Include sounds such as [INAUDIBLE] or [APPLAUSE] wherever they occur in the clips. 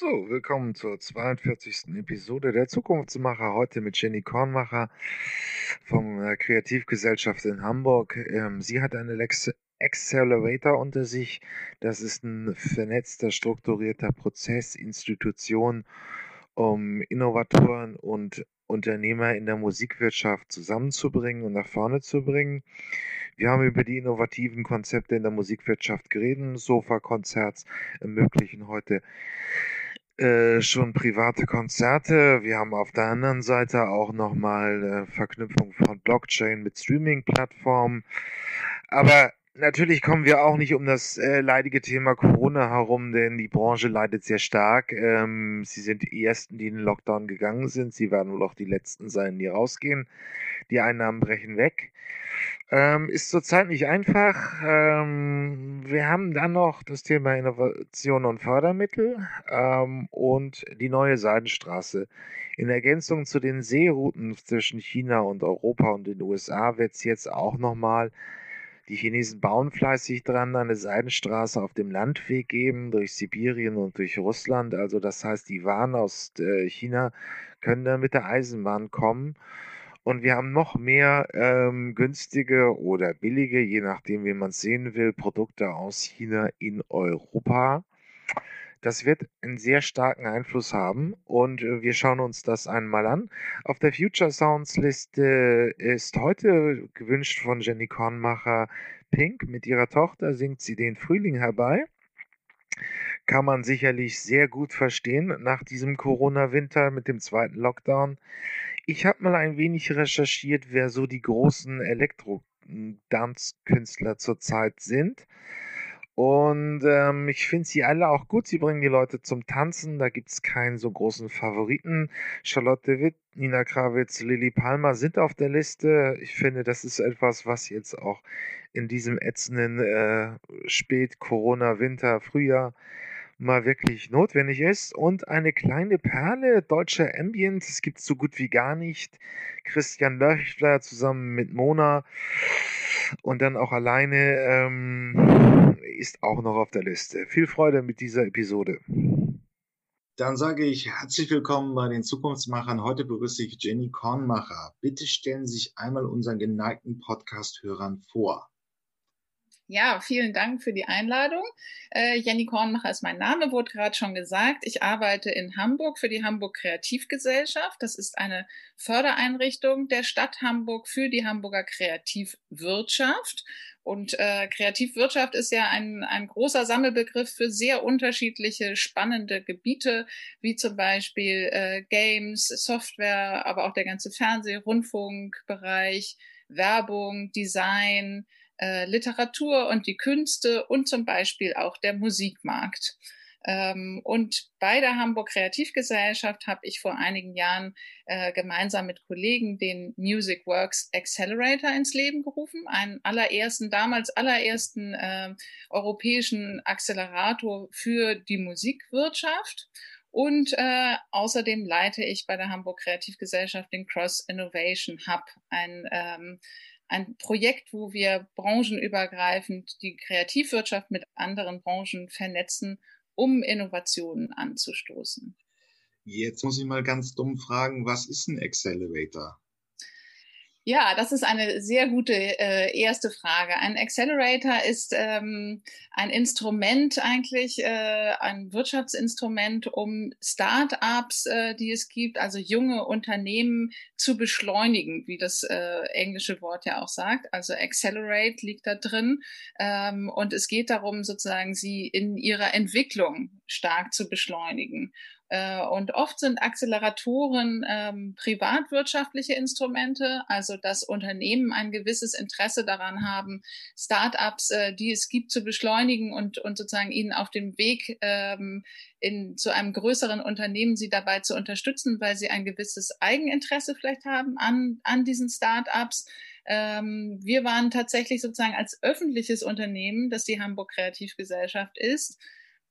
So, willkommen zur 42. Episode der Zukunftsmacher. Heute mit Jenny Kornmacher vom äh, Kreativgesellschaft in Hamburg. Ähm, sie hat einen Accelerator unter sich. Das ist ein vernetzter, strukturierter Prozess, Institution, um Innovatoren und Unternehmer in der Musikwirtschaft zusammenzubringen und nach vorne zu bringen. Wir haben über die innovativen Konzepte in der Musikwirtschaft geredet. Sofa-Konzerts ermöglichen heute äh, schon private Konzerte. Wir haben auf der anderen Seite auch nochmal äh, Verknüpfung von Blockchain mit Streaming-Plattformen. Aber natürlich kommen wir auch nicht um das äh, leidige Thema Corona herum, denn die Branche leidet sehr stark. Ähm, sie sind die Ersten, die in den Lockdown gegangen sind. Sie werden wohl auch die Letzten sein, die rausgehen. Die Einnahmen brechen weg. Ähm, ist zurzeit nicht einfach. Ähm, wir haben dann noch das Thema Innovation und Fördermittel ähm, und die neue Seidenstraße. In Ergänzung zu den Seerouten zwischen China und Europa und den USA wird es jetzt auch nochmal, die Chinesen bauen fleißig dran, eine Seidenstraße auf dem Landweg geben, durch Sibirien und durch Russland. Also das heißt, die Waren aus äh, China können dann mit der Eisenbahn kommen. Und wir haben noch mehr ähm, günstige oder billige, je nachdem, wie man es sehen will, Produkte aus China in Europa. Das wird einen sehr starken Einfluss haben und äh, wir schauen uns das einmal an. Auf der Future Sounds Liste ist heute gewünscht von Jenny Kornmacher Pink. Mit ihrer Tochter singt sie den Frühling herbei. Kann man sicherlich sehr gut verstehen nach diesem Corona-Winter mit dem zweiten Lockdown. Ich habe mal ein wenig recherchiert, wer so die großen Elektro-Dance-Künstler zurzeit sind. Und ähm, ich finde sie alle auch gut. Sie bringen die Leute zum Tanzen. Da gibt es keinen so großen Favoriten. Charlotte Witt, Nina Krawitz, Lily Palmer sind auf der Liste. Ich finde, das ist etwas, was jetzt auch in diesem ätzenden äh, Spät-Corona-Winter, Frühjahr mal wirklich notwendig ist. Und eine kleine Perle deutscher Ambient, es gibt so gut wie gar nicht. Christian Löchler zusammen mit Mona und dann auch alleine ähm, ist auch noch auf der Liste. Viel Freude mit dieser Episode. Dann sage ich herzlich willkommen bei den Zukunftsmachern. Heute begrüße ich Jenny Kornmacher. Bitte stellen Sie sich einmal unseren geneigten Podcast-Hörern vor. Ja, vielen Dank für die Einladung. Äh, Jenny Kornmacher ist mein Name, wurde gerade schon gesagt. Ich arbeite in Hamburg für die Hamburg Kreativgesellschaft. Das ist eine Fördereinrichtung der Stadt Hamburg für die Hamburger Kreativwirtschaft. Und äh, Kreativwirtschaft ist ja ein, ein großer Sammelbegriff für sehr unterschiedliche spannende Gebiete, wie zum Beispiel äh, Games, Software, aber auch der ganze Fernseh-, Rundfunkbereich, Werbung, Design, äh, Literatur und die Künste und zum Beispiel auch der Musikmarkt. Ähm, und bei der Hamburg Kreativgesellschaft habe ich vor einigen Jahren äh, gemeinsam mit Kollegen den Music Works Accelerator ins Leben gerufen, einen allerersten, damals allerersten äh, europäischen Accelerator für die Musikwirtschaft. Und äh, außerdem leite ich bei der Hamburg Kreativgesellschaft den Cross Innovation Hub, ein ähm, ein Projekt, wo wir branchenübergreifend die Kreativwirtschaft mit anderen Branchen vernetzen, um Innovationen anzustoßen. Jetzt muss ich mal ganz dumm fragen, was ist ein Accelerator? Ja, das ist eine sehr gute äh, erste Frage. Ein Accelerator ist ähm, ein Instrument eigentlich, äh, ein Wirtschaftsinstrument, um Start-ups, äh, die es gibt, also junge Unternehmen zu beschleunigen, wie das äh, englische Wort ja auch sagt. Also Accelerate liegt da drin. Ähm, und es geht darum, sozusagen sie in ihrer Entwicklung stark zu beschleunigen. Äh, und oft sind Acceleratoren ähm, privatwirtschaftliche Instrumente, also dass Unternehmen ein gewisses Interesse daran haben, Startups, äh, die es gibt, zu beschleunigen und, und sozusagen ihnen auf dem Weg ähm, in, zu einem größeren Unternehmen sie dabei zu unterstützen, weil sie ein gewisses Eigeninteresse vielleicht haben an, an diesen Startups. Ähm, wir waren tatsächlich sozusagen als öffentliches Unternehmen, das die Hamburg Kreativgesellschaft ist,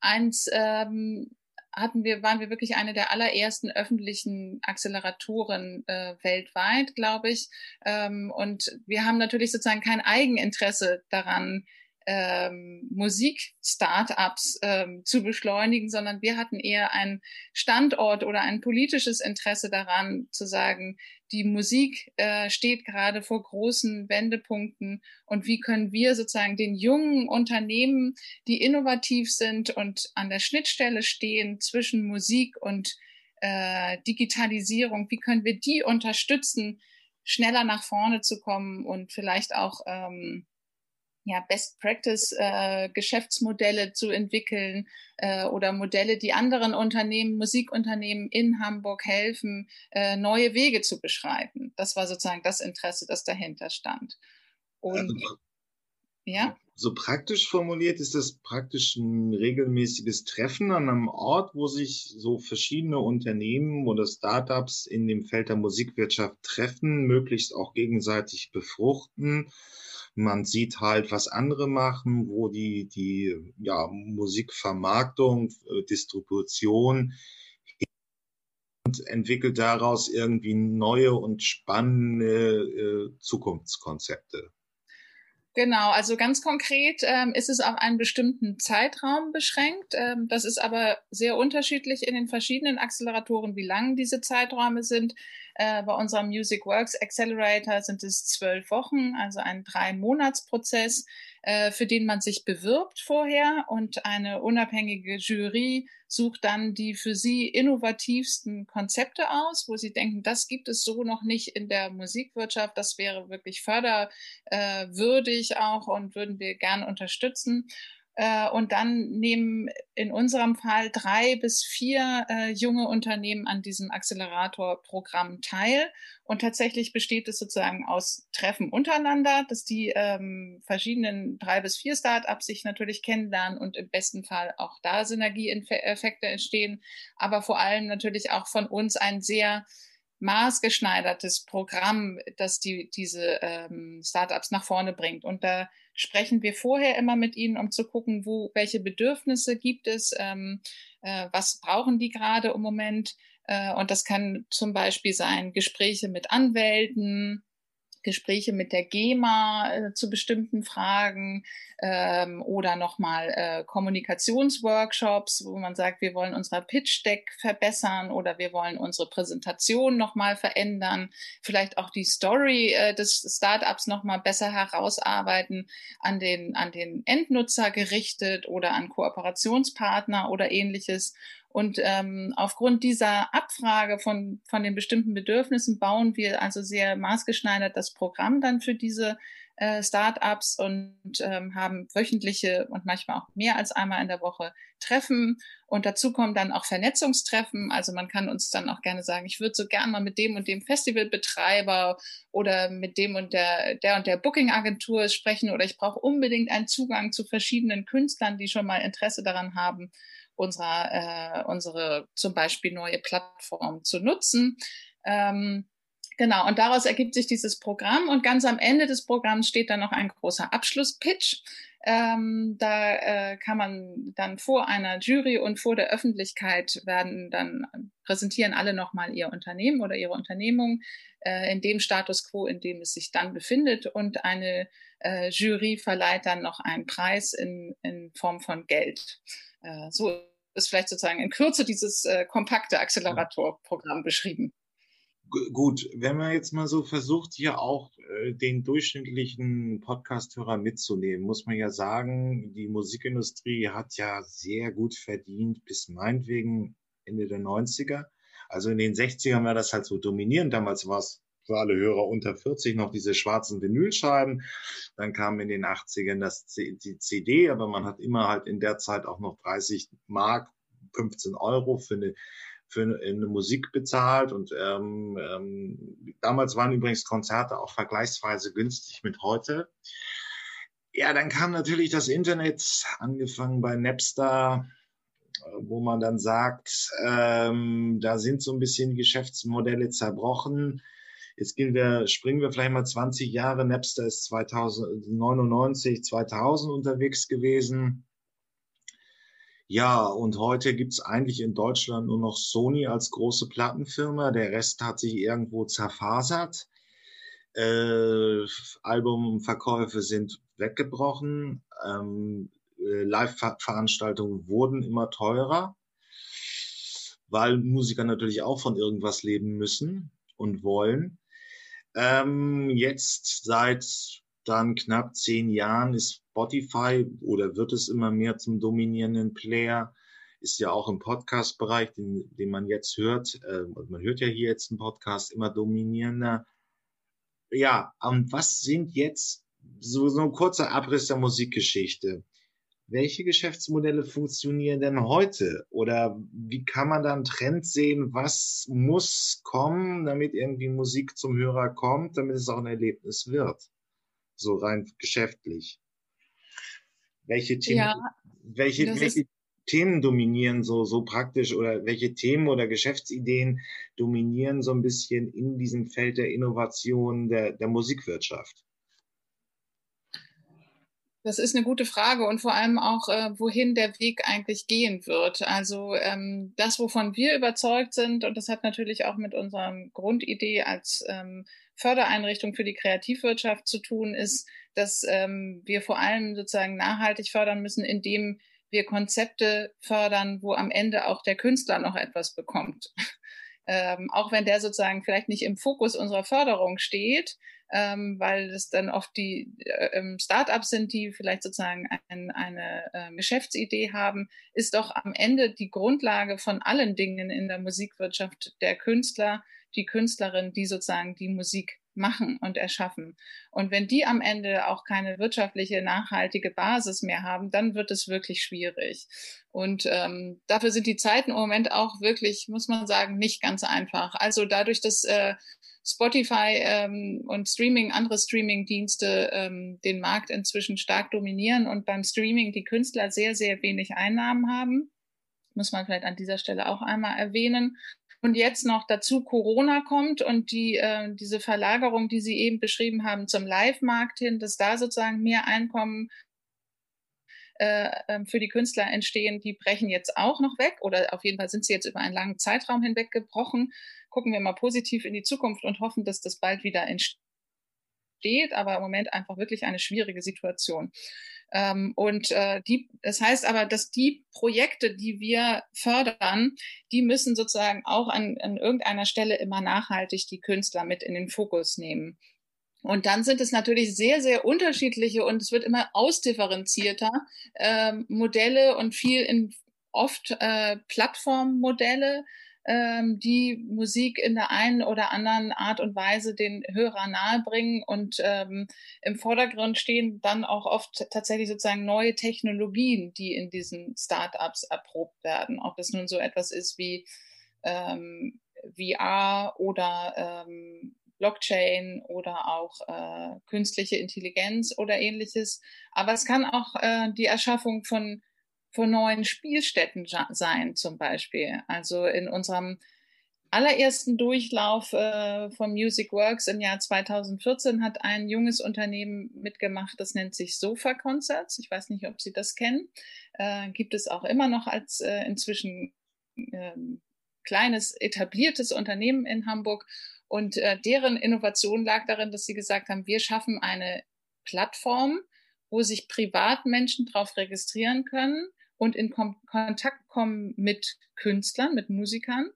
eins ähm, hatten wir, waren wir wirklich eine der allerersten öffentlichen Acceleratoren äh, weltweit, glaube ich. Ähm, und wir haben natürlich sozusagen kein Eigeninteresse daran, ähm, Musik-Startups ähm, zu beschleunigen, sondern wir hatten eher einen Standort oder ein politisches Interesse daran, zu sagen, die Musik äh, steht gerade vor großen Wendepunkten und wie können wir sozusagen den jungen Unternehmen, die innovativ sind und an der Schnittstelle stehen zwischen Musik und äh, Digitalisierung, wie können wir die unterstützen, schneller nach vorne zu kommen und vielleicht auch ähm, ja, Best Practice äh, Geschäftsmodelle zu entwickeln äh, oder Modelle, die anderen Unternehmen, Musikunternehmen in Hamburg helfen, äh, neue Wege zu beschreiten. Das war sozusagen das Interesse, das dahinter stand. Und also, ja. So praktisch formuliert ist das praktisch ein regelmäßiges Treffen an einem Ort, wo sich so verschiedene Unternehmen oder Startups in dem Feld der Musikwirtschaft treffen, möglichst auch gegenseitig befruchten man sieht halt, was andere machen, wo die, die ja, Musikvermarktung, äh, Distribution und entwickelt daraus irgendwie neue und spannende äh, Zukunftskonzepte. Genau, also ganz konkret ähm, ist es auf einen bestimmten Zeitraum beschränkt. Ähm, das ist aber sehr unterschiedlich in den verschiedenen Acceleratoren, wie lang diese Zeiträume sind. Äh, bei unserem Music Works Accelerator sind es zwölf Wochen, also ein Drei-Monats-Prozess, für den man sich bewirbt vorher und eine unabhängige Jury sucht dann die für sie innovativsten Konzepte aus, wo sie denken, das gibt es so noch nicht in der Musikwirtschaft, das wäre wirklich förderwürdig auch und würden wir gern unterstützen. Äh, und dann nehmen in unserem Fall drei bis vier äh, junge Unternehmen an diesem Accelerator-Programm teil. Und tatsächlich besteht es sozusagen aus Treffen untereinander, dass die ähm, verschiedenen drei bis vier Startups sich natürlich kennenlernen und im besten Fall auch da Synergieeffekte entstehen. Aber vor allem natürlich auch von uns ein sehr maßgeschneidertes Programm, das die, diese ähm, Startups nach vorne bringt. Und da sprechen wir vorher immer mit ihnen, um zu gucken, wo, welche Bedürfnisse gibt es, ähm, äh, was brauchen die gerade im Moment. Äh, und das kann zum Beispiel sein Gespräche mit Anwälten, Gespräche mit der GEMA äh, zu bestimmten Fragen ähm, oder nochmal äh, Kommunikationsworkshops, wo man sagt, wir wollen unser Pitch-Deck verbessern oder wir wollen unsere Präsentation nochmal verändern, vielleicht auch die Story äh, des Startups nochmal besser herausarbeiten, an den, an den Endnutzer gerichtet oder an Kooperationspartner oder ähnliches. Und ähm, aufgrund dieser Abfrage von, von den bestimmten Bedürfnissen bauen wir also sehr maßgeschneidert das Programm dann für diese äh, Startups und ähm, haben wöchentliche und manchmal auch mehr als einmal in der Woche Treffen. Und dazu kommen dann auch Vernetzungstreffen. Also man kann uns dann auch gerne sagen, ich würde so gerne mal mit dem und dem Festivalbetreiber oder mit dem und der, der und der Booking-Agentur sprechen oder ich brauche unbedingt einen Zugang zu verschiedenen Künstlern, die schon mal Interesse daran haben unserer, äh, unsere zum Beispiel neue Plattform zu nutzen. Ähm, genau, und daraus ergibt sich dieses Programm und ganz am Ende des Programms steht dann noch ein großer Abschlusspitch. Ähm, da äh, kann man dann vor einer Jury und vor der Öffentlichkeit werden dann präsentieren alle nochmal ihr Unternehmen oder ihre Unternehmung äh, in dem Status quo, in dem es sich dann befindet und eine äh, Jury verleiht dann noch einen Preis in, in Form von Geld. Äh, so ist vielleicht sozusagen in Kürze dieses äh, kompakte Accelerator-Programm beschrieben. Gut, wenn man jetzt mal so versucht, hier auch äh, den durchschnittlichen Podcast-Hörer mitzunehmen, muss man ja sagen, die Musikindustrie hat ja sehr gut verdient bis meinetwegen Ende der 90er. Also in den 60ern war das halt so dominierend. Damals war es für alle Hörer unter 40 noch diese schwarzen Vinylscheiben. Dann kam in den 80ern das C die CD, aber man hat immer halt in der Zeit auch noch 30 Mark, 15 Euro für eine für eine Musik bezahlt und ähm, ähm, damals waren übrigens Konzerte auch vergleichsweise günstig mit heute. Ja, dann kam natürlich das Internet, angefangen bei Napster, wo man dann sagt, ähm, da sind so ein bisschen Geschäftsmodelle zerbrochen. Jetzt gehen wir, springen wir vielleicht mal 20 Jahre. Napster ist 2099, 2000 unterwegs gewesen. Ja, und heute gibt's eigentlich in Deutschland nur noch Sony als große Plattenfirma. Der Rest hat sich irgendwo zerfasert. Äh, Albumverkäufe sind weggebrochen. Ähm, äh, Live-Veranstaltungen wurden immer teurer, weil Musiker natürlich auch von irgendwas leben müssen und wollen. Ähm, jetzt seit dann knapp zehn Jahren ist Spotify oder wird es immer mehr zum dominierenden Player. Ist ja auch im Podcast-Bereich, den, den man jetzt hört, äh, man hört ja hier jetzt einen Podcast, immer dominierender. Ja, und was sind jetzt so, so ein kurzer Abriss der Musikgeschichte? Welche Geschäftsmodelle funktionieren denn heute? Oder wie kann man da einen Trend sehen? Was muss kommen, damit irgendwie Musik zum Hörer kommt, damit es auch ein Erlebnis wird? So rein geschäftlich. Welche Themen, ja, welche, welche Themen dominieren so, so praktisch oder welche Themen oder Geschäftsideen dominieren so ein bisschen in diesem Feld der Innovation der, der Musikwirtschaft? Das ist eine gute Frage und vor allem auch, äh, wohin der Weg eigentlich gehen wird. Also ähm, das, wovon wir überzeugt sind, und das hat natürlich auch mit unserer Grundidee als ähm, Fördereinrichtung für die Kreativwirtschaft zu tun, ist, dass ähm, wir vor allem sozusagen nachhaltig fördern müssen, indem wir Konzepte fördern, wo am Ende auch der Künstler noch etwas bekommt. [LAUGHS] ähm, auch wenn der sozusagen vielleicht nicht im Fokus unserer Förderung steht, ähm, weil es dann oft die äh, ähm, Startups sind, die vielleicht sozusagen ein, eine äh, Geschäftsidee haben, ist doch am Ende die Grundlage von allen Dingen in der Musikwirtschaft der Künstler, die Künstlerin, die sozusagen die Musik machen und erschaffen. Und wenn die am Ende auch keine wirtschaftliche, nachhaltige Basis mehr haben, dann wird es wirklich schwierig. Und ähm, dafür sind die Zeiten im Moment auch wirklich, muss man sagen, nicht ganz einfach. Also dadurch, dass äh, Spotify ähm, und Streaming, andere Streaming-Dienste ähm, den Markt inzwischen stark dominieren und beim Streaming die Künstler sehr, sehr wenig Einnahmen haben. Muss man vielleicht an dieser Stelle auch einmal erwähnen. Und jetzt noch dazu Corona kommt und die, äh, diese Verlagerung, die Sie eben beschrieben haben, zum Live-Markt hin, dass da sozusagen mehr Einkommen äh, ähm, für die Künstler entstehen, die brechen jetzt auch noch weg oder auf jeden Fall sind sie jetzt über einen langen Zeitraum hinweg gebrochen gucken wir mal positiv in die Zukunft und hoffen, dass das bald wieder entsteht. Aber im Moment einfach wirklich eine schwierige Situation. Ähm, und äh, die, das heißt aber, dass die Projekte, die wir fördern, die müssen sozusagen auch an, an irgendeiner Stelle immer nachhaltig die Künstler mit in den Fokus nehmen. Und dann sind es natürlich sehr, sehr unterschiedliche und es wird immer ausdifferenzierter äh, Modelle und viel in oft äh, Plattformmodelle, ähm, die Musik in der einen oder anderen Art und Weise den Hörer nahebringen und ähm, im Vordergrund stehen dann auch oft tatsächlich sozusagen neue Technologien, die in diesen Startups erprobt werden. Ob das nun so etwas ist wie ähm, VR oder ähm, Blockchain oder auch äh, künstliche Intelligenz oder ähnliches. Aber es kann auch äh, die Erschaffung von von neuen Spielstätten sein, zum Beispiel. Also in unserem allerersten Durchlauf äh, von Music Works im Jahr 2014 hat ein junges Unternehmen mitgemacht, das nennt sich Sofa Concerts. Ich weiß nicht, ob Sie das kennen. Äh, gibt es auch immer noch als äh, inzwischen ähm, kleines etabliertes Unternehmen in Hamburg. Und äh, deren Innovation lag darin, dass sie gesagt haben, wir schaffen eine Plattform, wo sich Privatmenschen drauf registrieren können und in Kom Kontakt kommen mit Künstlern, mit Musikern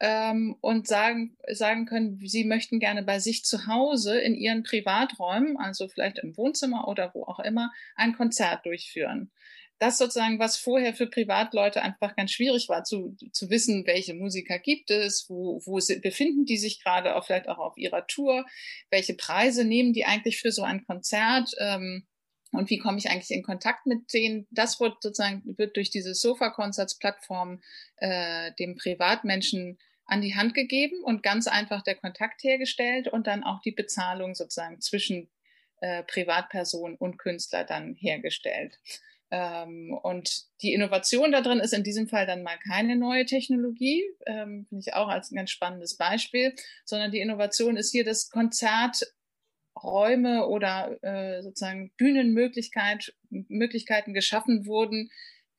ähm, und sagen, sagen können, sie möchten gerne bei sich zu Hause in ihren Privaträumen, also vielleicht im Wohnzimmer oder wo auch immer, ein Konzert durchführen. Das sozusagen, was vorher für Privatleute einfach ganz schwierig war, zu, zu wissen, welche Musiker gibt es, wo, wo befinden die sich gerade, auch vielleicht auch auf ihrer Tour, welche Preise nehmen die eigentlich für so ein Konzert. Ähm, und wie komme ich eigentlich in Kontakt mit denen? Das wird sozusagen wird durch diese Sofa-Concerts-Plattform äh, dem Privatmenschen an die Hand gegeben und ganz einfach der Kontakt hergestellt und dann auch die Bezahlung sozusagen zwischen äh, Privatperson und Künstler dann hergestellt. Ähm, und die Innovation da drin ist in diesem Fall dann mal keine neue Technologie, ähm, finde ich auch als ein ganz spannendes Beispiel, sondern die Innovation ist hier das Konzert Räume oder äh, sozusagen Bühnenmöglichkeiten Möglichkeiten geschaffen wurden,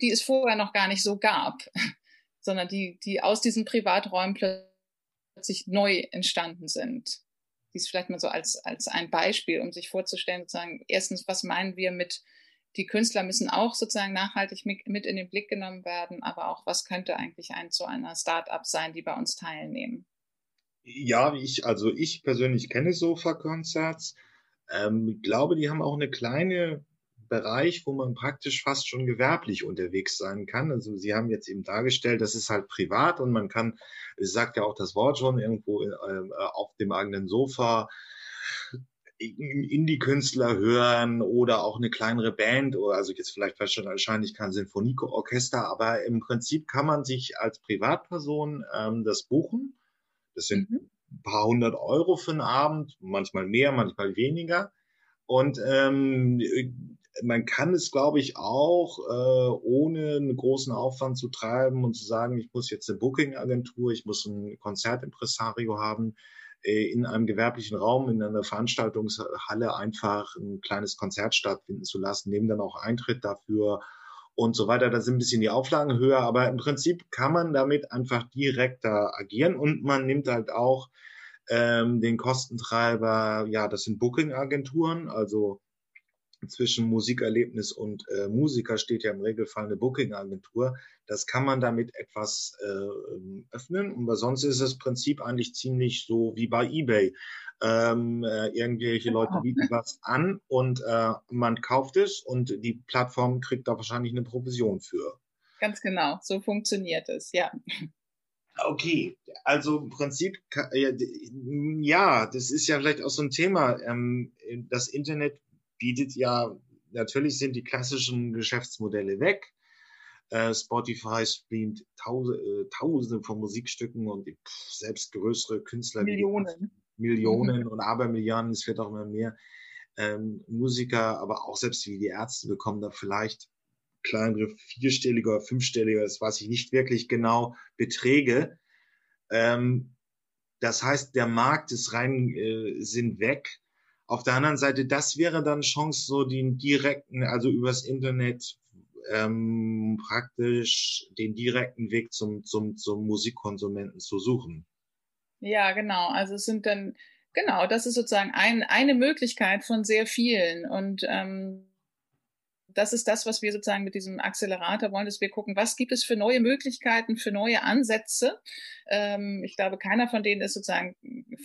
die es vorher noch gar nicht so gab, [LAUGHS] sondern die, die aus diesen Privaträumen plötzlich neu entstanden sind. dies vielleicht mal so als, als ein Beispiel, um sich vorzustellen, sozusagen, erstens, was meinen wir mit, die Künstler müssen auch sozusagen nachhaltig mit, in den Blick genommen werden, aber auch, was könnte eigentlich ein zu einer Start-up sein, die bei uns teilnehmen? Ja, ich, also ich persönlich kenne Sofa-Concerts. Ähm, glaube, die haben auch eine kleine Bereich, wo man praktisch fast schon gewerblich unterwegs sein kann. Also Sie haben jetzt eben dargestellt, das ist halt privat und man kann, es sagt ja auch das Wort schon, irgendwo äh, auf dem eigenen Sofa Indie-Künstler hören oder auch eine kleinere Band oder also jetzt vielleicht wahrscheinlich kein Sinfonieorchester, aber im Prinzip kann man sich als Privatperson ähm, das buchen. Das sind mhm. ein paar hundert Euro für einen Abend, manchmal mehr, manchmal weniger. Und ähm, man kann es, glaube ich, auch äh, ohne einen großen Aufwand zu treiben und zu sagen, ich muss jetzt eine Booking-Agentur, ich muss ein Konzertimpresario haben, in einem gewerblichen Raum, in einer Veranstaltungshalle einfach ein kleines Konzert stattfinden zu lassen, nehmen dann auch Eintritt dafür und so weiter. Da sind ein bisschen die Auflagen höher, aber im Prinzip kann man damit einfach direkter agieren und man nimmt halt auch ähm, den Kostentreiber, ja, das sind Booking-Agenturen, also zwischen Musikerlebnis und äh, Musiker steht ja im Regelfall eine Booking-Agentur. Das kann man damit etwas äh, öffnen. Und sonst ist das Prinzip eigentlich ziemlich so wie bei eBay. Ähm, äh, irgendwelche Leute genau. bieten was an und äh, man kauft es und die Plattform kriegt da wahrscheinlich eine Provision für. Ganz genau, so funktioniert es, ja. Okay, also im Prinzip, ja, das ist ja vielleicht auch so ein Thema. Ähm, das Internet bietet ja, natürlich sind die klassischen Geschäftsmodelle weg. Äh, Spotify streamt tausende, äh, tausende von Musikstücken und pff, selbst größere Künstler. Millionen. Millionen und Abermilliarden, es wird auch immer mehr. Ähm, Musiker, aber auch selbst wie die Ärzte bekommen da vielleicht kleinere vierstellige oder fünfstellige, das weiß ich nicht wirklich genau, Beträge. Ähm, das heißt, der Markt ist rein, äh, sind weg. Auf der anderen Seite, das wäre dann Chance, so den direkten, also übers Internet ähm, praktisch den direkten Weg zum, zum, zum Musikkonsumenten zu suchen. Ja, genau. Also es sind dann, genau, das ist sozusagen ein, eine Möglichkeit von sehr vielen. Und ähm, das ist das, was wir sozusagen mit diesem Accelerator wollen, dass wir gucken, was gibt es für neue Möglichkeiten, für neue Ansätze. Ähm, ich glaube, keiner von denen ist sozusagen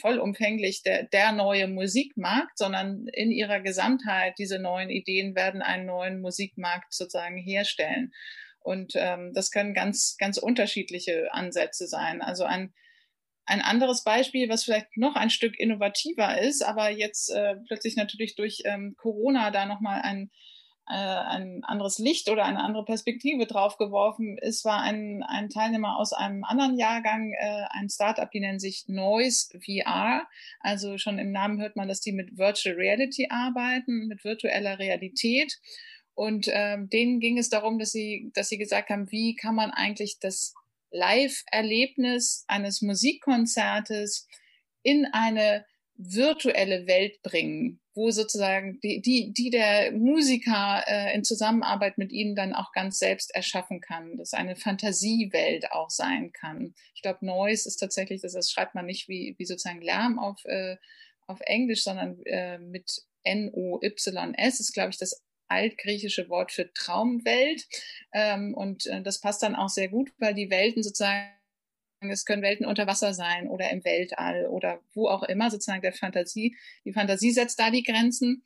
vollumfänglich der, der neue Musikmarkt, sondern in ihrer Gesamtheit diese neuen Ideen werden einen neuen Musikmarkt sozusagen herstellen. Und ähm, das können ganz, ganz unterschiedliche Ansätze sein. Also ein ein anderes Beispiel, was vielleicht noch ein Stück innovativer ist, aber jetzt äh, plötzlich natürlich durch ähm, Corona da nochmal ein ein anderes Licht oder eine andere Perspektive draufgeworfen ist, war ein, ein Teilnehmer aus einem anderen Jahrgang, äh, ein Startup, die nennen sich Noise VR. Also schon im Namen hört man, dass die mit Virtual Reality arbeiten, mit virtueller Realität. Und ähm, denen ging es darum, dass sie, dass sie gesagt haben, wie kann man eigentlich das Live-Erlebnis eines Musikkonzertes in eine virtuelle Welt bringen, wo sozusagen die, die, die der Musiker äh, in Zusammenarbeit mit ihnen dann auch ganz selbst erschaffen kann, dass eine Fantasiewelt auch sein kann. Ich glaube, Noise ist tatsächlich, das, das schreibt man nicht wie, wie sozusagen Lärm auf, äh, auf Englisch, sondern äh, mit N-O-Y-S ist, glaube ich, das altgriechische Wort für Traumwelt. Ähm, und äh, das passt dann auch sehr gut, weil die Welten sozusagen es können Welten unter Wasser sein oder im Weltall oder wo auch immer, sozusagen der Fantasie. Die Fantasie setzt da die Grenzen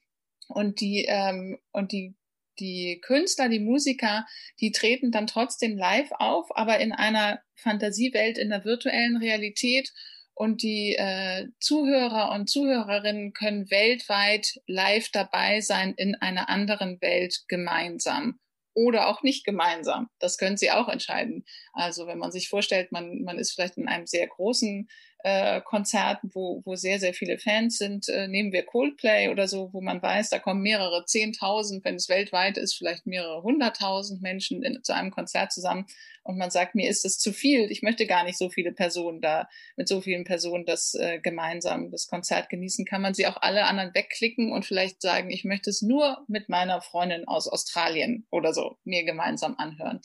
und die, ähm, und die, die Künstler, die Musiker, die treten dann trotzdem live auf, aber in einer Fantasiewelt, in der virtuellen Realität. Und die äh, Zuhörer und Zuhörerinnen können weltweit live dabei sein in einer anderen Welt gemeinsam oder auch nicht gemeinsam. Das können Sie auch entscheiden. Also wenn man sich vorstellt, man, man ist vielleicht in einem sehr großen äh, Konzerten, wo, wo sehr, sehr viele Fans sind. Äh, nehmen wir Coldplay oder so, wo man weiß, da kommen mehrere Zehntausend, wenn es weltweit ist, vielleicht mehrere hunderttausend Menschen in, zu einem Konzert zusammen. Und man sagt, mir ist es zu viel. Ich möchte gar nicht so viele Personen da, mit so vielen Personen das äh, gemeinsam das Konzert genießen. Kann man sie auch alle anderen wegklicken und vielleicht sagen, ich möchte es nur mit meiner Freundin aus Australien oder so mir gemeinsam anhören.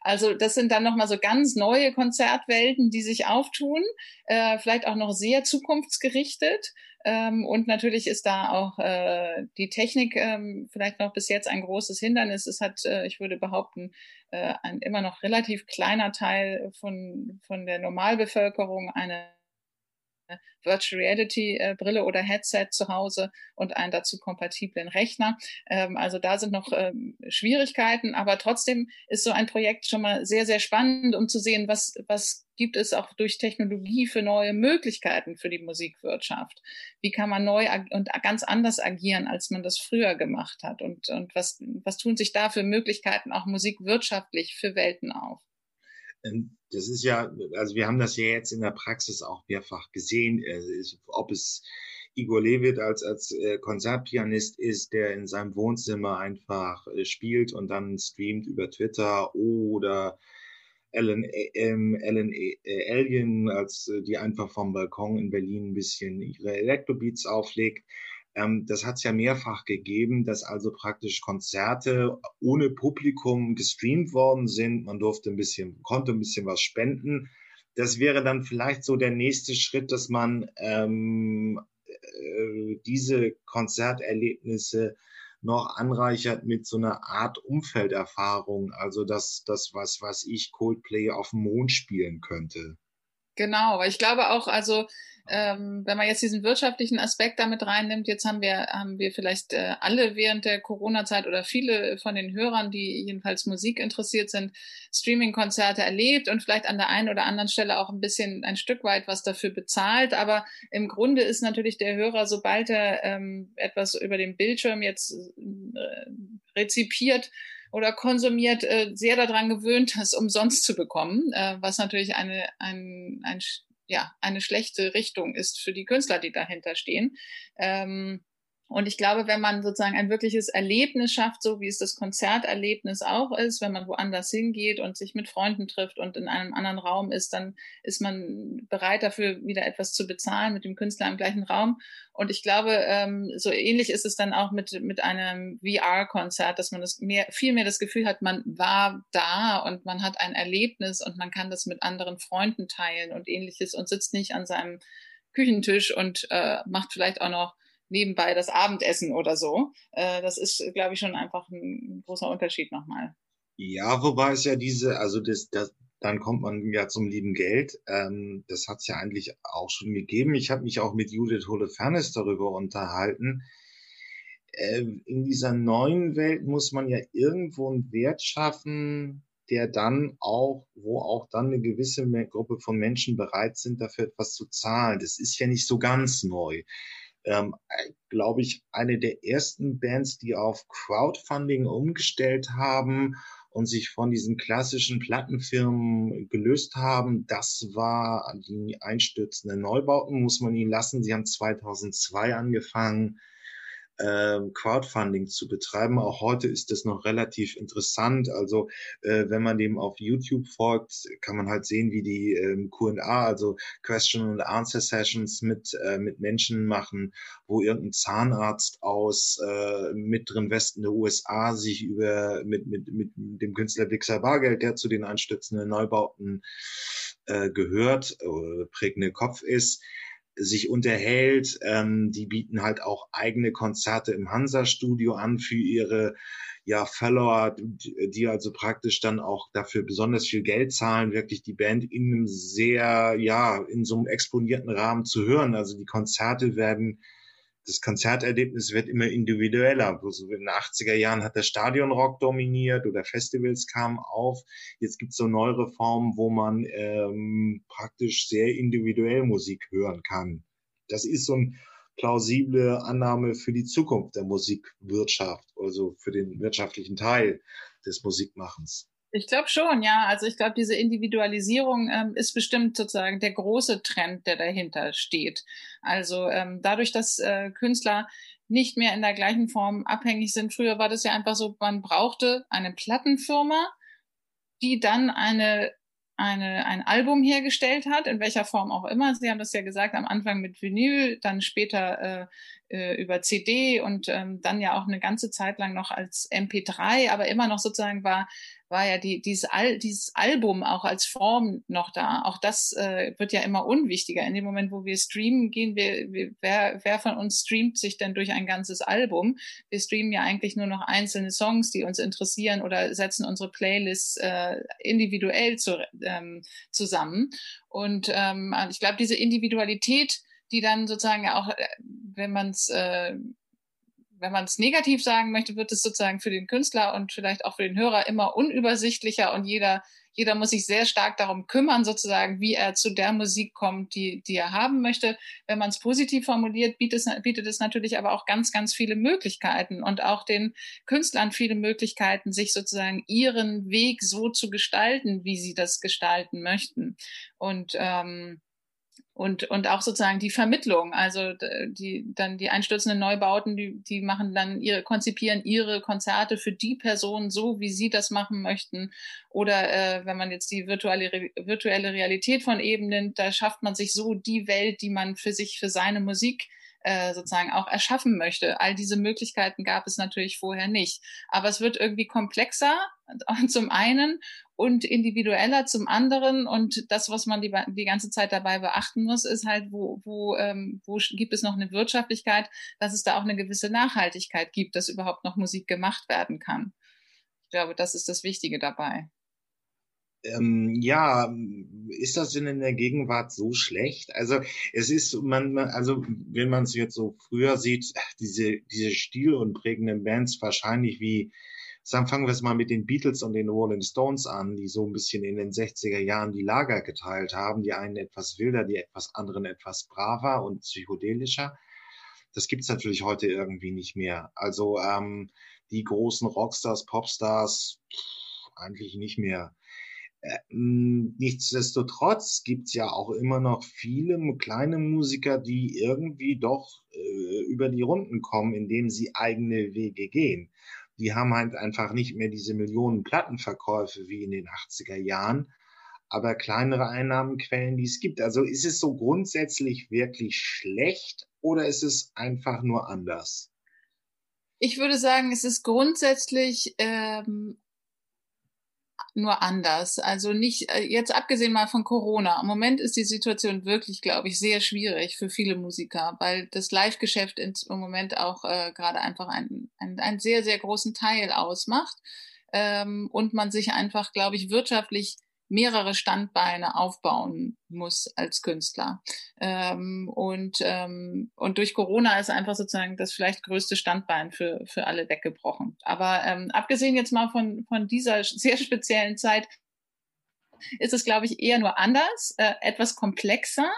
Also das sind dann nochmal so ganz neue Konzertwelten, die sich auftun. Äh, äh, vielleicht auch noch sehr zukunftsgerichtet. Ähm, und natürlich ist da auch äh, die Technik ähm, vielleicht noch bis jetzt ein großes Hindernis. Es hat, äh, ich würde behaupten, äh, ein immer noch relativ kleiner Teil von, von der Normalbevölkerung eine Virtual Reality äh, Brille oder Headset zu Hause und einen dazu kompatiblen Rechner. Ähm, also da sind noch ähm, Schwierigkeiten, aber trotzdem ist so ein Projekt schon mal sehr, sehr spannend, um zu sehen, was, was gibt es auch durch Technologie für neue Möglichkeiten für die Musikwirtschaft? Wie kann man neu und ganz anders agieren, als man das früher gemacht hat? Und, und was, was tun sich da für Möglichkeiten auch musikwirtschaftlich für Welten auf? Ähm, das ist ja, also wir haben das ja jetzt in der Praxis auch mehrfach gesehen, ob es Igor Levit als, als äh, Konzertpianist ist, der in seinem Wohnzimmer einfach äh, spielt und dann streamt über Twitter oder Ellen, ähm, äh, Alien, als die einfach vom Balkon in Berlin ein bisschen ihre Elektrobeats auflegt. Ähm, das hat es ja mehrfach gegeben, dass also praktisch Konzerte ohne Publikum gestreamt worden sind. Man durfte ein bisschen, konnte ein bisschen was spenden. Das wäre dann vielleicht so der nächste Schritt, dass man ähm, äh, diese Konzerterlebnisse noch anreichert mit so einer Art Umfelderfahrung, also das, das was, was ich Coldplay auf dem Mond spielen könnte. Genau, ich glaube auch, also ähm, wenn man jetzt diesen wirtschaftlichen Aspekt damit reinnimmt, jetzt haben wir, haben wir vielleicht äh, alle während der Corona-Zeit oder viele von den Hörern, die jedenfalls Musik interessiert sind, Streaming-Konzerte erlebt und vielleicht an der einen oder anderen Stelle auch ein bisschen ein Stück weit was dafür bezahlt. Aber im Grunde ist natürlich der Hörer, sobald er ähm, etwas über den Bildschirm jetzt äh, rezipiert, oder konsumiert, äh, sehr daran gewöhnt, das umsonst zu bekommen, äh, was natürlich eine, ein, ein ja, eine schlechte Richtung ist für die Künstler, die dahinter stehen. Ähm, und ich glaube, wenn man sozusagen ein wirkliches Erlebnis schafft, so wie es das Konzerterlebnis auch ist, wenn man woanders hingeht und sich mit Freunden trifft und in einem anderen Raum ist, dann ist man bereit dafür, wieder etwas zu bezahlen mit dem Künstler im gleichen Raum. Und ich glaube, ähm, so ähnlich ist es dann auch mit, mit einem VR-Konzert, dass man das mehr, viel mehr das Gefühl hat, man war da und man hat ein Erlebnis und man kann das mit anderen Freunden teilen und ähnliches und sitzt nicht an seinem Küchentisch und äh, macht vielleicht auch noch nebenbei das Abendessen oder so. Äh, das ist, glaube ich, schon einfach ein großer Unterschied nochmal. Ja, wobei es ja diese, also das, das, dann kommt man ja zum lieben Geld. Ähm, das hat es ja eigentlich auch schon gegeben. Ich habe mich auch mit Judith Holofernes darüber unterhalten. Äh, in dieser neuen Welt muss man ja irgendwo einen Wert schaffen, der dann auch, wo auch dann eine gewisse Gruppe von Menschen bereit sind, dafür etwas zu zahlen. Das ist ja nicht so ganz neu ähm, glaube ich, eine der ersten Bands, die auf Crowdfunding umgestellt haben und sich von diesen klassischen Plattenfirmen gelöst haben. Das war die einstürzende Neubauten, muss man ihnen lassen. Sie haben 2002 angefangen äh, Crowdfunding zu betreiben. Auch heute ist das noch relativ interessant. Also äh, wenn man dem auf YouTube folgt, kann man halt sehen, wie die ähm, Q&A, also Question and Answer Sessions mit äh, mit Menschen machen, wo irgendein Zahnarzt aus äh, mittleren Westen der USA sich über mit mit mit dem Künstler Wixer Bargeld, der zu den einstürzenden Neubauten äh, gehört, äh, prägende Kopf ist, sich unterhält. Ähm, die bieten halt auch eigene Konzerte im Hansa-Studio an für ihre ja, Follower, die also praktisch dann auch dafür besonders viel Geld zahlen, wirklich die Band in einem sehr, ja, in so einem exponierten Rahmen zu hören. Also die Konzerte werden das Konzerterlebnis wird immer individueller. Also in den 80er Jahren hat der Stadionrock dominiert oder Festivals kamen auf. Jetzt gibt es so neuere Formen, wo man ähm, praktisch sehr individuell Musik hören kann. Das ist so eine plausible Annahme für die Zukunft der Musikwirtschaft, also für den wirtschaftlichen Teil des Musikmachens. Ich glaube schon, ja. Also ich glaube, diese Individualisierung ähm, ist bestimmt sozusagen der große Trend, der dahinter steht. Also ähm, dadurch, dass äh, Künstler nicht mehr in der gleichen Form abhängig sind. Früher war das ja einfach so, man brauchte eine Plattenfirma, die dann eine eine, ein Album hergestellt hat, in welcher Form auch immer. Sie haben das ja gesagt, am Anfang mit Vinyl, dann später äh, äh über CD und ähm, dann ja auch eine ganze Zeit lang noch als MP3, aber immer noch sozusagen war war ja die, dieses, Al dieses Album auch als Form noch da. Auch das äh, wird ja immer unwichtiger. In dem Moment, wo wir streamen, gehen wir, wir wer, wer von uns streamt sich denn durch ein ganzes Album? Wir streamen ja eigentlich nur noch einzelne Songs, die uns interessieren oder setzen unsere Playlists äh, individuell zu, ähm, zusammen. Und ähm, ich glaube, diese Individualität, die dann sozusagen auch, äh, wenn man es äh, wenn man es negativ sagen möchte, wird es sozusagen für den Künstler und vielleicht auch für den Hörer immer unübersichtlicher und jeder, jeder muss sich sehr stark darum kümmern, sozusagen, wie er zu der Musik kommt, die, die er haben möchte. Wenn man es positiv formuliert, bietet es, bietet es natürlich aber auch ganz, ganz viele Möglichkeiten und auch den Künstlern viele Möglichkeiten, sich sozusagen ihren Weg so zu gestalten, wie sie das gestalten möchten. Und ähm, und, und auch sozusagen die Vermittlung, also die dann die einstürzenden Neubauten, die, die machen dann ihre, konzipieren ihre Konzerte für die Person so, wie sie das machen möchten. Oder äh, wenn man jetzt die virtuelle, virtuelle Realität von eben nimmt, da schafft man sich so die Welt, die man für sich, für seine Musik äh, sozusagen auch erschaffen möchte. All diese Möglichkeiten gab es natürlich vorher nicht. Aber es wird irgendwie komplexer [LAUGHS] zum einen und individueller zum anderen. Und das, was man die, die ganze Zeit dabei beachten muss, ist halt, wo, wo, ähm, wo gibt es noch eine Wirtschaftlichkeit, dass es da auch eine gewisse Nachhaltigkeit gibt, dass überhaupt noch Musik gemacht werden kann. Ich glaube, das ist das Wichtige dabei. Ähm, ja, ist das denn in der Gegenwart so schlecht? Also es ist, man, also wenn man es jetzt so früher sieht, diese, diese stil- und prägenden Bands wahrscheinlich wie, sagen, fangen wir es mal mit den Beatles und den Rolling Stones an, die so ein bisschen in den 60er Jahren die Lager geteilt haben, die einen etwas wilder, die etwas anderen etwas braver und psychedelischer. Das gibt's natürlich heute irgendwie nicht mehr. Also ähm, die großen Rockstars, Popstars, eigentlich nicht mehr. Äh, nichtsdestotrotz gibt's ja auch immer noch viele kleine Musiker, die irgendwie doch äh, über die Runden kommen, indem sie eigene Wege gehen. Die haben halt einfach nicht mehr diese Millionen Plattenverkäufe wie in den 80er Jahren, aber kleinere Einnahmenquellen, die es gibt. Also ist es so grundsätzlich wirklich schlecht oder ist es einfach nur anders? Ich würde sagen, es ist grundsätzlich ähm, nur anders. Also nicht, äh, jetzt abgesehen mal von Corona. Im Moment ist die Situation wirklich, glaube ich, sehr schwierig für viele Musiker, weil das Live-Geschäft im Moment auch äh, gerade einfach einen, einen, einen sehr, sehr großen Teil ausmacht. Ähm, und man sich einfach, glaube ich, wirtschaftlich mehrere Standbeine aufbauen muss als Künstler. Ähm, und, ähm, und durch Corona ist einfach sozusagen das vielleicht größte Standbein für, für alle weggebrochen. Aber ähm, abgesehen jetzt mal von, von dieser sehr speziellen Zeit, ist es, glaube ich, eher nur anders, äh, etwas komplexer.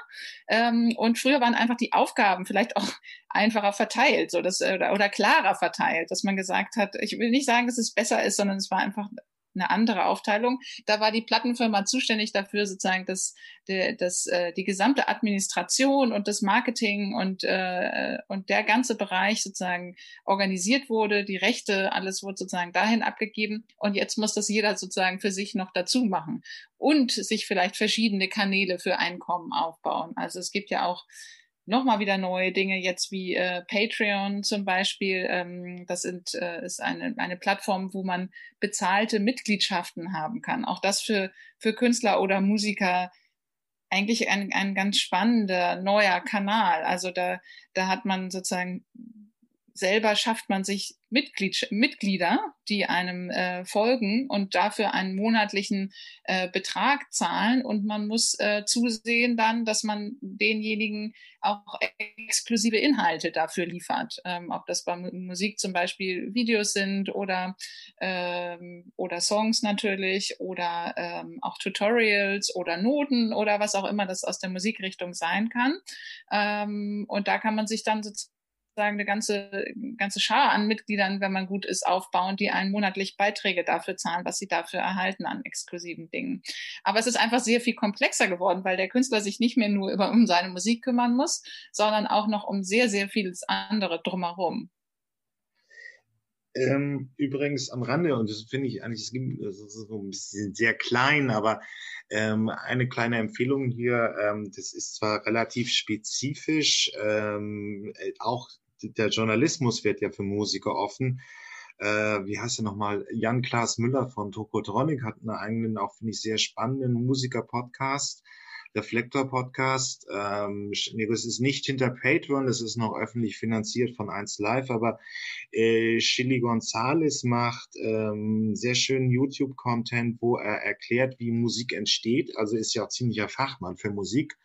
Ähm, und früher waren einfach die Aufgaben vielleicht auch einfacher verteilt so dass, oder, oder klarer verteilt, dass man gesagt hat, ich will nicht sagen, dass es besser ist, sondern es war einfach eine andere Aufteilung. Da war die Plattenfirma zuständig dafür, sozusagen, dass, dass äh, die gesamte Administration und das Marketing und, äh, und der ganze Bereich sozusagen organisiert wurde. Die Rechte, alles wurde sozusagen dahin abgegeben. Und jetzt muss das jeder sozusagen für sich noch dazu machen und sich vielleicht verschiedene Kanäle für Einkommen aufbauen. Also es gibt ja auch nochmal wieder neue Dinge, jetzt wie äh, Patreon zum Beispiel. Ähm, das sind, äh, ist eine, eine Plattform, wo man bezahlte Mitgliedschaften haben kann. Auch das für, für Künstler oder Musiker eigentlich ein, ein ganz spannender neuer Kanal. Also da, da hat man sozusagen selber schafft man sich Mitglied, Mitglieder, die einem äh, folgen und dafür einen monatlichen äh, Betrag zahlen. Und man muss äh, zusehen dann, dass man denjenigen auch exklusive Inhalte dafür liefert. Ähm, ob das bei Musik zum Beispiel Videos sind oder, ähm, oder Songs natürlich oder ähm, auch Tutorials oder Noten oder was auch immer das aus der Musikrichtung sein kann. Ähm, und da kann man sich dann sozusagen eine ganze, ganze Schar an Mitgliedern, wenn man gut ist, aufbauen, die einen monatlich Beiträge dafür zahlen, was sie dafür erhalten an exklusiven Dingen. Aber es ist einfach sehr viel komplexer geworden, weil der Künstler sich nicht mehr nur über, um seine Musik kümmern muss, sondern auch noch um sehr, sehr vieles andere drumherum. Ähm, übrigens am Rande, und das finde ich eigentlich, das ist so ein bisschen sehr klein, aber ähm, eine kleine Empfehlung hier, ähm, das ist zwar relativ spezifisch, ähm, auch der Journalismus wird ja für Musiker offen. äh, wie heißt er nochmal, Jan-Klaas Müller von Tokotronic hat einen eigenen, auch finde ich, sehr spannenden Musiker-Podcast. Reflektor Podcast. Ähm, das ist nicht hinter Patreon, das ist noch öffentlich finanziert von 1 Live, aber äh, Chili Gonzales macht ähm, sehr schönen YouTube-Content, wo er erklärt, wie Musik entsteht. Also ist ja auch ziemlicher Fachmann für Musik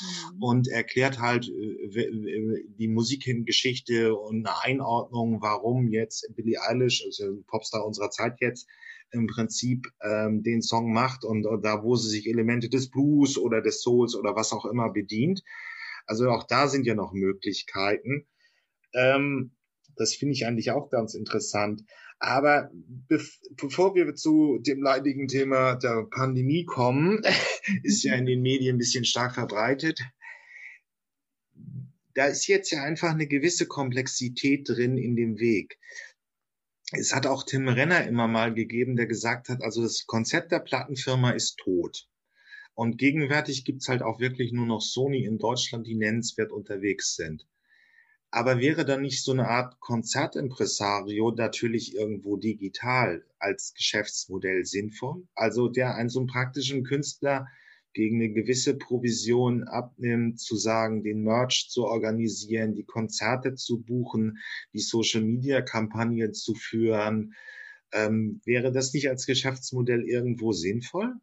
mhm. und erklärt halt äh, die Musikgeschichte und eine Einordnung, warum jetzt Billie Eilish, also Popstar unserer Zeit jetzt, im Prinzip ähm, den Song macht und, und da, wo sie sich Elemente des Blues oder des Souls oder was auch immer bedient. Also auch da sind ja noch Möglichkeiten. Ähm, das finde ich eigentlich auch ganz interessant. Aber bev bevor wir zu dem leidigen Thema der Pandemie kommen, [LAUGHS] ist ja in den Medien ein bisschen stark verbreitet. Da ist jetzt ja einfach eine gewisse Komplexität drin in dem Weg es hat auch Tim Renner immer mal gegeben, der gesagt hat, also das Konzept der Plattenfirma ist tot. Und gegenwärtig gibt's halt auch wirklich nur noch Sony in Deutschland, die nennenswert unterwegs sind. Aber wäre dann nicht so eine Art Konzertimpresario natürlich irgendwo digital als Geschäftsmodell sinnvoll? Also der einen so einen praktischen Künstler gegen eine gewisse Provision abnimmt, zu sagen, den Merch zu organisieren, die Konzerte zu buchen, die Social-Media-Kampagne zu führen. Ähm, wäre das nicht als Geschäftsmodell irgendwo sinnvoll?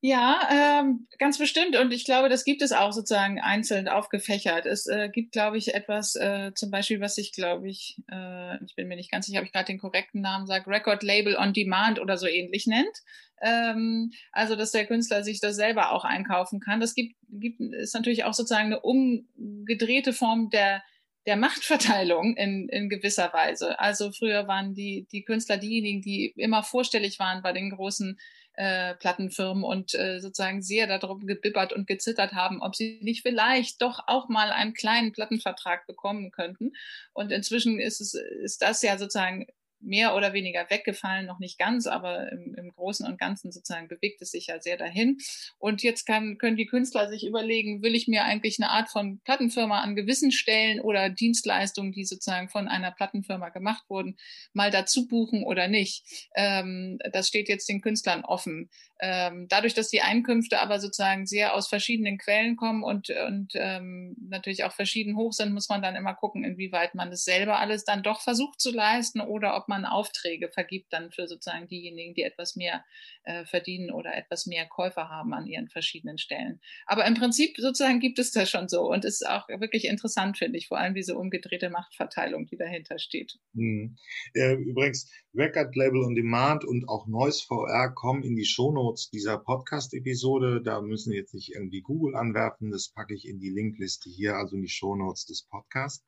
Ja, ähm, ganz bestimmt. Und ich glaube, das gibt es auch sozusagen einzeln aufgefächert. Es äh, gibt, glaube ich, etwas, äh, zum Beispiel, was ich, glaube ich, äh, ich bin mir nicht ganz sicher, ob ich gerade den korrekten Namen sage, Record Label on Demand oder so ähnlich nennt. Ähm, also, dass der Künstler sich das selber auch einkaufen kann. Das gibt, gibt ist natürlich auch sozusagen eine umgedrehte Form der der Machtverteilung in, in gewisser Weise. Also früher waren die, die Künstler diejenigen, die immer vorstellig waren bei den großen äh, Plattenfirmen und äh, sozusagen sehr darum gebibbert und gezittert haben, ob sie nicht vielleicht doch auch mal einen kleinen Plattenvertrag bekommen könnten. Und inzwischen ist es, ist das ja sozusagen mehr oder weniger weggefallen, noch nicht ganz, aber im, im Großen und Ganzen sozusagen bewegt es sich ja sehr dahin. Und jetzt kann, können die Künstler sich überlegen, will ich mir eigentlich eine Art von Plattenfirma an gewissen Stellen oder Dienstleistungen, die sozusagen von einer Plattenfirma gemacht wurden, mal dazu buchen oder nicht. Ähm, das steht jetzt den Künstlern offen. Ähm, dadurch, dass die Einkünfte aber sozusagen sehr aus verschiedenen Quellen kommen und, und ähm, natürlich auch verschieden hoch sind, muss man dann immer gucken, inwieweit man das selber alles dann doch versucht zu leisten oder ob man Aufträge vergibt dann für sozusagen diejenigen, die etwas mehr äh, verdienen oder etwas mehr Käufer haben an ihren verschiedenen Stellen. Aber im Prinzip sozusagen gibt es das schon so und ist auch wirklich interessant, finde ich, vor allem diese umgedrehte Machtverteilung, die dahinter steht. Hm. Äh, übrigens, Record Label on Demand und auch Noise VR kommen in die Shownotes dieser Podcast-Episode. Da müssen jetzt nicht irgendwie Google anwerfen. Das packe ich in die Linkliste hier, also in die Shownotes des Podcasts.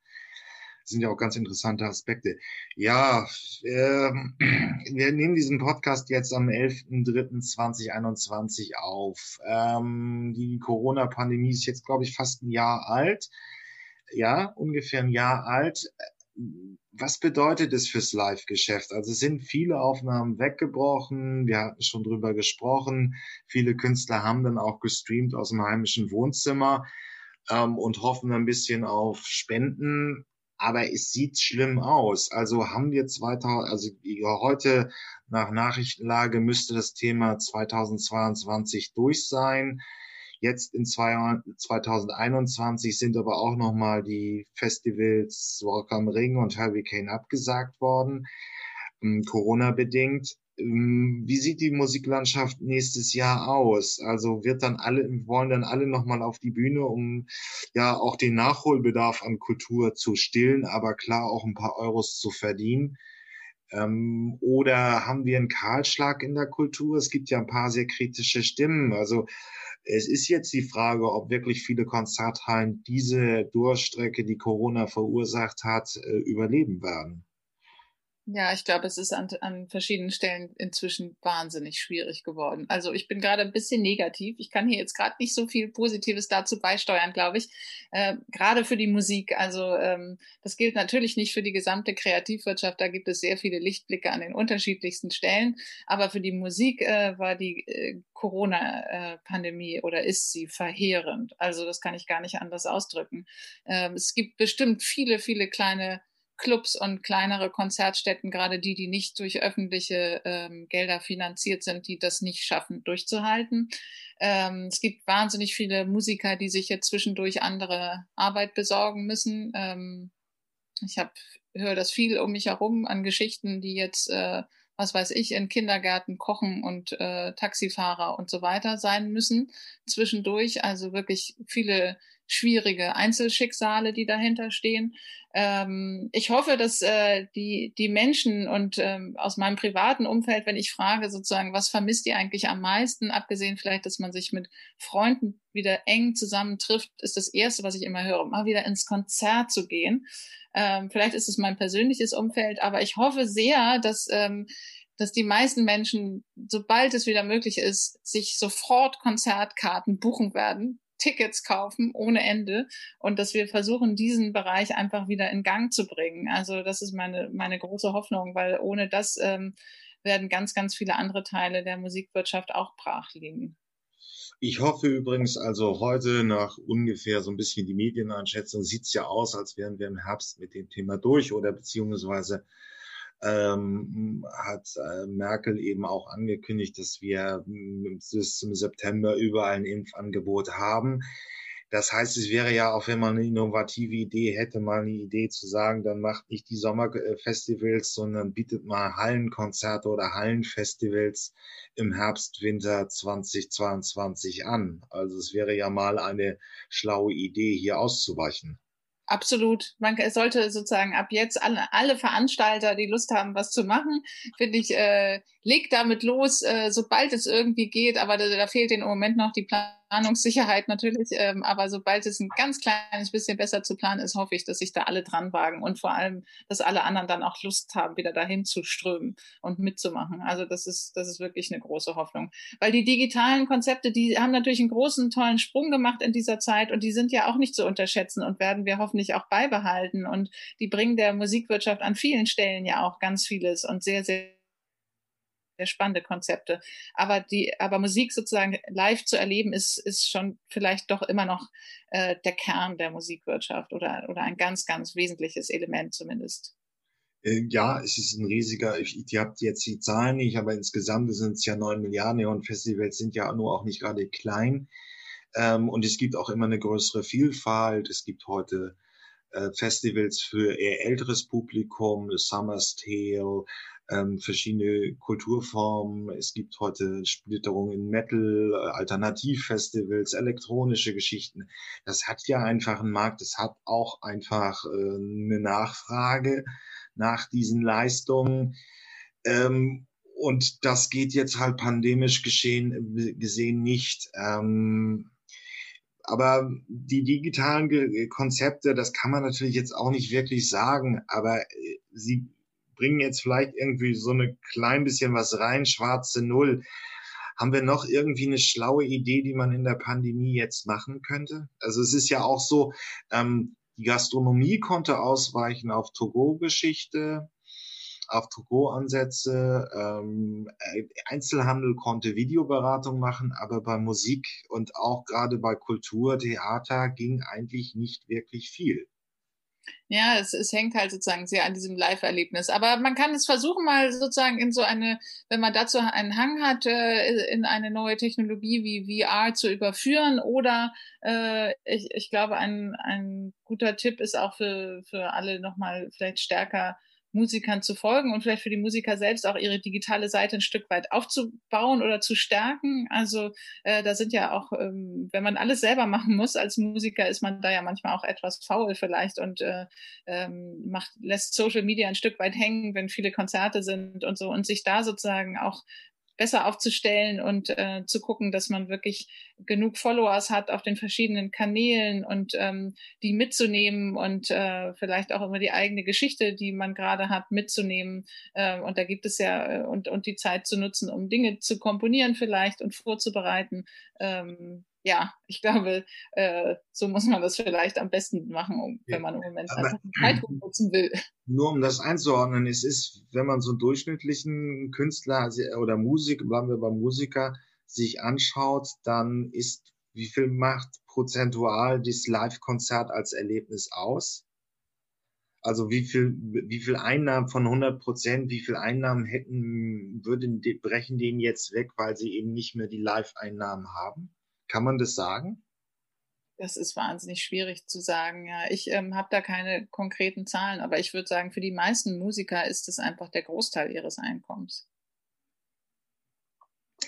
Sind ja auch ganz interessante Aspekte. Ja, äh, [CLEARS THROAT] wir nehmen diesen Podcast jetzt am 11.03.2021 auf. Ähm, die Corona-Pandemie ist jetzt, glaube ich, fast ein Jahr alt. Ja, ungefähr ein Jahr alt was bedeutet es fürs Live-Geschäft? Also sind viele Aufnahmen weggebrochen. Wir hatten schon drüber gesprochen. Viele Künstler haben dann auch gestreamt aus dem heimischen Wohnzimmer ähm, und hoffen ein bisschen auf Spenden. Aber es sieht schlimm aus. Also haben wir 2000, also heute nach Nachrichtenlage müsste das Thema 2022 durch sein. Jetzt in zwei, 2021 sind aber auch nochmal die Festivals Walk am Ring und Hurricane abgesagt worden, ähm, Corona-bedingt. Ähm, wie sieht die Musiklandschaft nächstes Jahr aus? Also wird dann alle, wollen dann alle nochmal auf die Bühne, um ja auch den Nachholbedarf an Kultur zu stillen, aber klar auch ein paar Euros zu verdienen? Ähm, oder haben wir einen Kahlschlag in der Kultur? Es gibt ja ein paar sehr kritische Stimmen. Also es ist jetzt die Frage, ob wirklich viele Konzerthallen diese Durchstrecke, die Corona verursacht hat, äh, überleben werden. Ja, ich glaube, es ist an, an verschiedenen Stellen inzwischen wahnsinnig schwierig geworden. Also ich bin gerade ein bisschen negativ. Ich kann hier jetzt gerade nicht so viel Positives dazu beisteuern, glaube ich. Äh, gerade für die Musik. Also ähm, das gilt natürlich nicht für die gesamte Kreativwirtschaft. Da gibt es sehr viele Lichtblicke an den unterschiedlichsten Stellen. Aber für die Musik äh, war die äh, Corona-Pandemie oder ist sie verheerend. Also das kann ich gar nicht anders ausdrücken. Ähm, es gibt bestimmt viele, viele kleine Clubs und kleinere Konzertstätten, gerade die, die nicht durch öffentliche ähm, Gelder finanziert sind, die das nicht schaffen, durchzuhalten. Ähm, es gibt wahnsinnig viele Musiker, die sich jetzt zwischendurch andere Arbeit besorgen müssen. Ähm, ich habe höre das viel um mich herum an Geschichten, die jetzt, äh, was weiß ich, in Kindergärten kochen und äh, Taxifahrer und so weiter sein müssen zwischendurch. Also wirklich viele schwierige Einzelschicksale, die dahinter stehen. Ähm, ich hoffe, dass äh, die, die Menschen und ähm, aus meinem privaten Umfeld, wenn ich frage, sozusagen, was vermisst ihr eigentlich am meisten, abgesehen vielleicht, dass man sich mit Freunden wieder eng zusammentrifft, ist das Erste, was ich immer höre, mal wieder ins Konzert zu gehen. Ähm, vielleicht ist es mein persönliches Umfeld, aber ich hoffe sehr, dass ähm, dass die meisten Menschen, sobald es wieder möglich ist, sich sofort Konzertkarten buchen werden, Tickets kaufen ohne Ende und dass wir versuchen, diesen Bereich einfach wieder in Gang zu bringen. Also das ist meine, meine große Hoffnung, weil ohne das ähm, werden ganz, ganz viele andere Teile der Musikwirtschaft auch brach liegen. Ich hoffe übrigens, also heute nach ungefähr so ein bisschen die Medieneinschätzung sieht es ja aus, als wären wir im Herbst mit dem Thema durch oder beziehungsweise ähm, hat äh, Merkel eben auch angekündigt, dass wir bis zum September überall ein Impfangebot haben. Das heißt, es wäre ja auch, wenn man eine innovative Idee hätte, mal eine Idee zu sagen, dann macht nicht die Sommerfestivals, sondern bietet mal Hallenkonzerte oder Hallenfestivals im Herbst, Winter 2022 an. Also es wäre ja mal eine schlaue Idee, hier auszuweichen. Absolut. Man sollte sozusagen ab jetzt alle, alle Veranstalter, die Lust haben, was zu machen, finde ich, äh, legt damit los, äh, sobald es irgendwie geht. Aber da, da fehlt im Moment noch die Planung Planungssicherheit natürlich, ähm, aber sobald es ein ganz kleines bisschen besser zu planen ist, hoffe ich, dass sich da alle dran wagen und vor allem, dass alle anderen dann auch Lust haben, wieder dahin zu strömen und mitzumachen. Also das ist, das ist wirklich eine große Hoffnung. Weil die digitalen Konzepte, die haben natürlich einen großen, tollen Sprung gemacht in dieser Zeit und die sind ja auch nicht zu unterschätzen und werden wir hoffentlich auch beibehalten und die bringen der Musikwirtschaft an vielen Stellen ja auch ganz vieles und sehr, sehr sehr spannende Konzepte. Aber die, aber Musik sozusagen live zu erleben, ist, ist schon vielleicht doch immer noch äh, der Kern der Musikwirtschaft oder, oder ein ganz, ganz wesentliches Element zumindest. Äh, ja, es ist ein riesiger, ich, ihr habt jetzt die Zahlen nicht, aber insgesamt sind es ja neun Milliarden und Festivals sind ja nur auch nicht gerade klein. Ähm, und es gibt auch immer eine größere Vielfalt. Es gibt heute äh, Festivals für eher älteres Publikum, Summer's Tale, ähm, verschiedene Kulturformen. Es gibt heute Splitterungen in Metal, äh, Alternativfestivals, elektronische Geschichten. Das hat ja einfach einen Markt. Es hat auch einfach äh, eine Nachfrage nach diesen Leistungen. Ähm, und das geht jetzt halt pandemisch geschehen, gesehen nicht. Ähm, aber die digitalen Konzepte, das kann man natürlich jetzt auch nicht wirklich sagen, aber äh, sie bringen jetzt vielleicht irgendwie so eine klein bisschen was rein, schwarze Null. Haben wir noch irgendwie eine schlaue Idee, die man in der Pandemie jetzt machen könnte? Also es ist ja auch so, ähm, die Gastronomie konnte ausweichen auf Togo-Geschichte, auf Togo-Ansätze. Ähm, Einzelhandel konnte Videoberatung machen, aber bei Musik und auch gerade bei Kultur, Theater ging eigentlich nicht wirklich viel. Ja, es, es hängt halt sozusagen sehr an diesem Live-Erlebnis. Aber man kann es versuchen, mal sozusagen in so eine, wenn man dazu einen Hang hat, äh, in eine neue Technologie wie VR zu überführen. Oder äh, ich, ich glaube, ein, ein guter Tipp ist auch für, für alle nochmal vielleicht stärker Musikern zu folgen und vielleicht für die Musiker selbst auch ihre digitale Seite ein Stück weit aufzubauen oder zu stärken. Also äh, da sind ja auch, ähm, wenn man alles selber machen muss als Musiker, ist man da ja manchmal auch etwas faul vielleicht und äh, ähm, macht, lässt Social Media ein Stück weit hängen, wenn viele Konzerte sind und so und sich da sozusagen auch besser aufzustellen und äh, zu gucken, dass man wirklich genug Followers hat auf den verschiedenen Kanälen und ähm, die mitzunehmen und äh, vielleicht auch immer die eigene Geschichte, die man gerade hat, mitzunehmen. Äh, und da gibt es ja äh, und, und die Zeit zu nutzen, um Dinge zu komponieren vielleicht und vorzubereiten. Ähm, ja, ich glaube, äh, so muss man das vielleicht am besten machen, um, wenn man im Moment einfach Zeit nutzen will. Nur um das einzuordnen, es ist, wenn man so einen durchschnittlichen Künstler oder Musik, bleiben wir beim Musiker, sich anschaut, dann ist, wie viel macht prozentual das Live-Konzert als Erlebnis aus? Also wie viel, wie viel Einnahmen von 100 Prozent, wie viel Einnahmen hätten, würden, brechen denen jetzt weg, weil sie eben nicht mehr die Live-Einnahmen haben? Kann man das sagen? Das ist wahnsinnig schwierig zu sagen. Ja, ich ähm, habe da keine konkreten Zahlen, aber ich würde sagen, für die meisten Musiker ist es einfach der Großteil ihres Einkommens.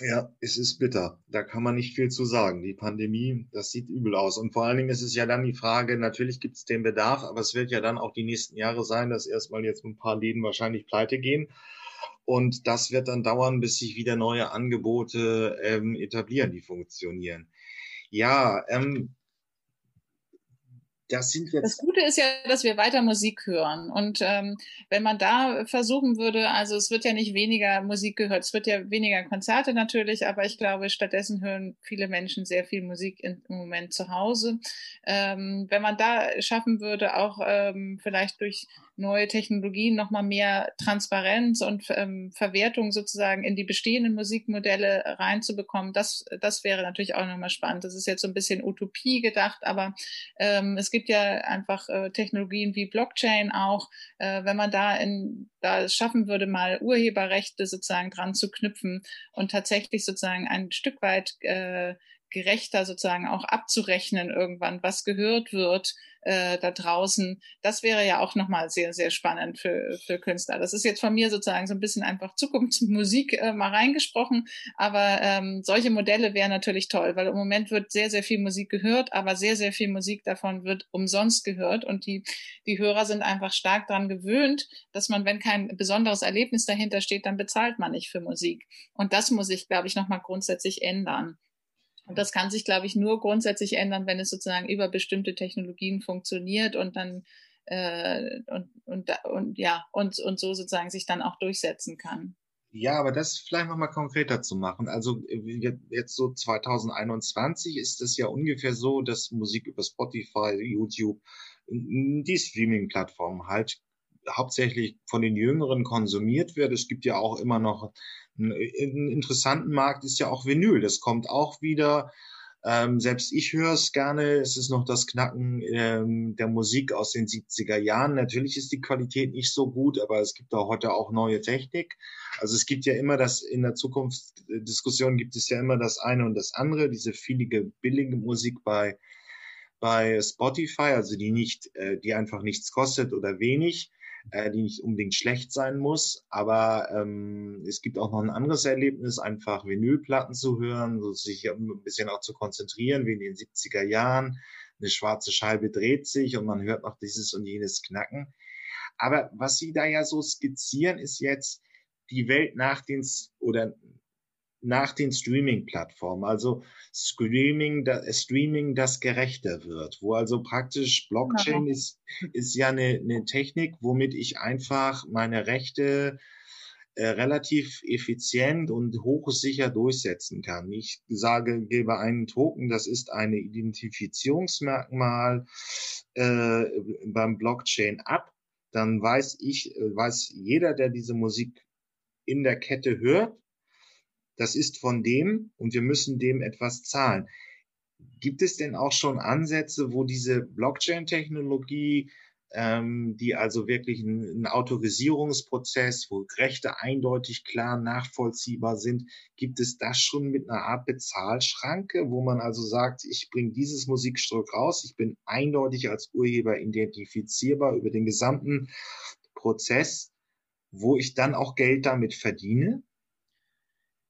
Ja, es ist bitter. Da kann man nicht viel zu sagen. Die Pandemie, das sieht übel aus. Und vor allen Dingen ist es ja dann die Frage, natürlich gibt es den Bedarf, aber es wird ja dann auch die nächsten Jahre sein, dass erstmal jetzt ein paar Läden wahrscheinlich pleite gehen. Und das wird dann dauern, bis sich wieder neue Angebote ähm, etablieren, die funktionieren. Ja, ähm, das sind jetzt. Das Gute ist ja, dass wir weiter Musik hören. Und ähm, wenn man da versuchen würde, also es wird ja nicht weniger Musik gehört, es wird ja weniger Konzerte natürlich, aber ich glaube, stattdessen hören viele Menschen sehr viel Musik im Moment zu Hause. Ähm, wenn man da schaffen würde, auch ähm, vielleicht durch neue Technologien nochmal mehr Transparenz und ähm, Verwertung sozusagen in die bestehenden Musikmodelle reinzubekommen, das, das wäre natürlich auch nochmal spannend. Das ist jetzt so ein bisschen Utopie gedacht, aber ähm, es gibt ja einfach äh, Technologien wie Blockchain auch, äh, wenn man da in da es schaffen würde, mal Urheberrechte sozusagen dran zu knüpfen und tatsächlich sozusagen ein Stück weit äh, gerechter sozusagen auch abzurechnen irgendwann, was gehört wird äh, da draußen. Das wäre ja auch nochmal sehr, sehr spannend für, für Künstler. Das ist jetzt von mir sozusagen so ein bisschen einfach Zukunftsmusik äh, mal reingesprochen, aber ähm, solche Modelle wären natürlich toll, weil im Moment wird sehr, sehr viel Musik gehört, aber sehr, sehr viel Musik davon wird umsonst gehört und die, die Hörer sind einfach stark daran gewöhnt, dass man, wenn kein besonderes Erlebnis dahinter steht, dann bezahlt man nicht für Musik. Und das muss ich, glaube ich, nochmal grundsätzlich ändern. Und das kann sich, glaube ich, nur grundsätzlich ändern, wenn es sozusagen über bestimmte Technologien funktioniert und dann äh, und, und, und ja, und, und so sozusagen sich dann auch durchsetzen kann. Ja, aber das vielleicht nochmal konkreter zu machen. Also jetzt so 2021 ist es ja ungefähr so, dass Musik über Spotify, YouTube, die Streaming-Plattformen halt hauptsächlich von den Jüngeren konsumiert wird. Es gibt ja auch immer noch einen, einen interessanten Markt, ist ja auch Vinyl. Das kommt auch wieder. Ähm, selbst ich höre es gerne. Es ist noch das Knacken ähm, der Musik aus den 70er Jahren. Natürlich ist die Qualität nicht so gut, aber es gibt auch heute auch neue Technik. Also es gibt ja immer das, in der Zukunftsdiskussion gibt es ja immer das eine und das andere, diese vielige billige Musik bei, bei Spotify, also die nicht, äh, die einfach nichts kostet oder wenig äh, die nicht unbedingt schlecht sein muss. Aber ähm, es gibt auch noch ein anderes Erlebnis, einfach Vinylplatten zu hören, so sich ein bisschen auch zu konzentrieren, wie in den 70er Jahren. Eine schwarze Scheibe dreht sich und man hört noch dieses und jenes Knacken. Aber was Sie da ja so skizzieren, ist jetzt die Welt nach den oder nach den Streaming-Plattformen. Also Streaming, da, Streaming, das gerechter wird, wo also praktisch Blockchain ja. ist, ist ja eine, eine Technik, womit ich einfach meine Rechte äh, relativ effizient und hochsicher durchsetzen kann. Ich sage, gebe einen Token, das ist eine Identifizierungsmerkmal äh, beim Blockchain ab, dann weiß ich, äh, weiß jeder, der diese Musik in der Kette hört, das ist von dem und wir müssen dem etwas zahlen. Gibt es denn auch schon Ansätze, wo diese Blockchain-Technologie, ähm, die also wirklich ein, Autorisierungsprozess, wo Rechte eindeutig klar nachvollziehbar sind, gibt es das schon mit einer Art Bezahlschranke, wo man also sagt, ich bringe dieses Musikstück raus, ich bin eindeutig als Urheber identifizierbar über den gesamten Prozess, wo ich dann auch Geld damit verdiene?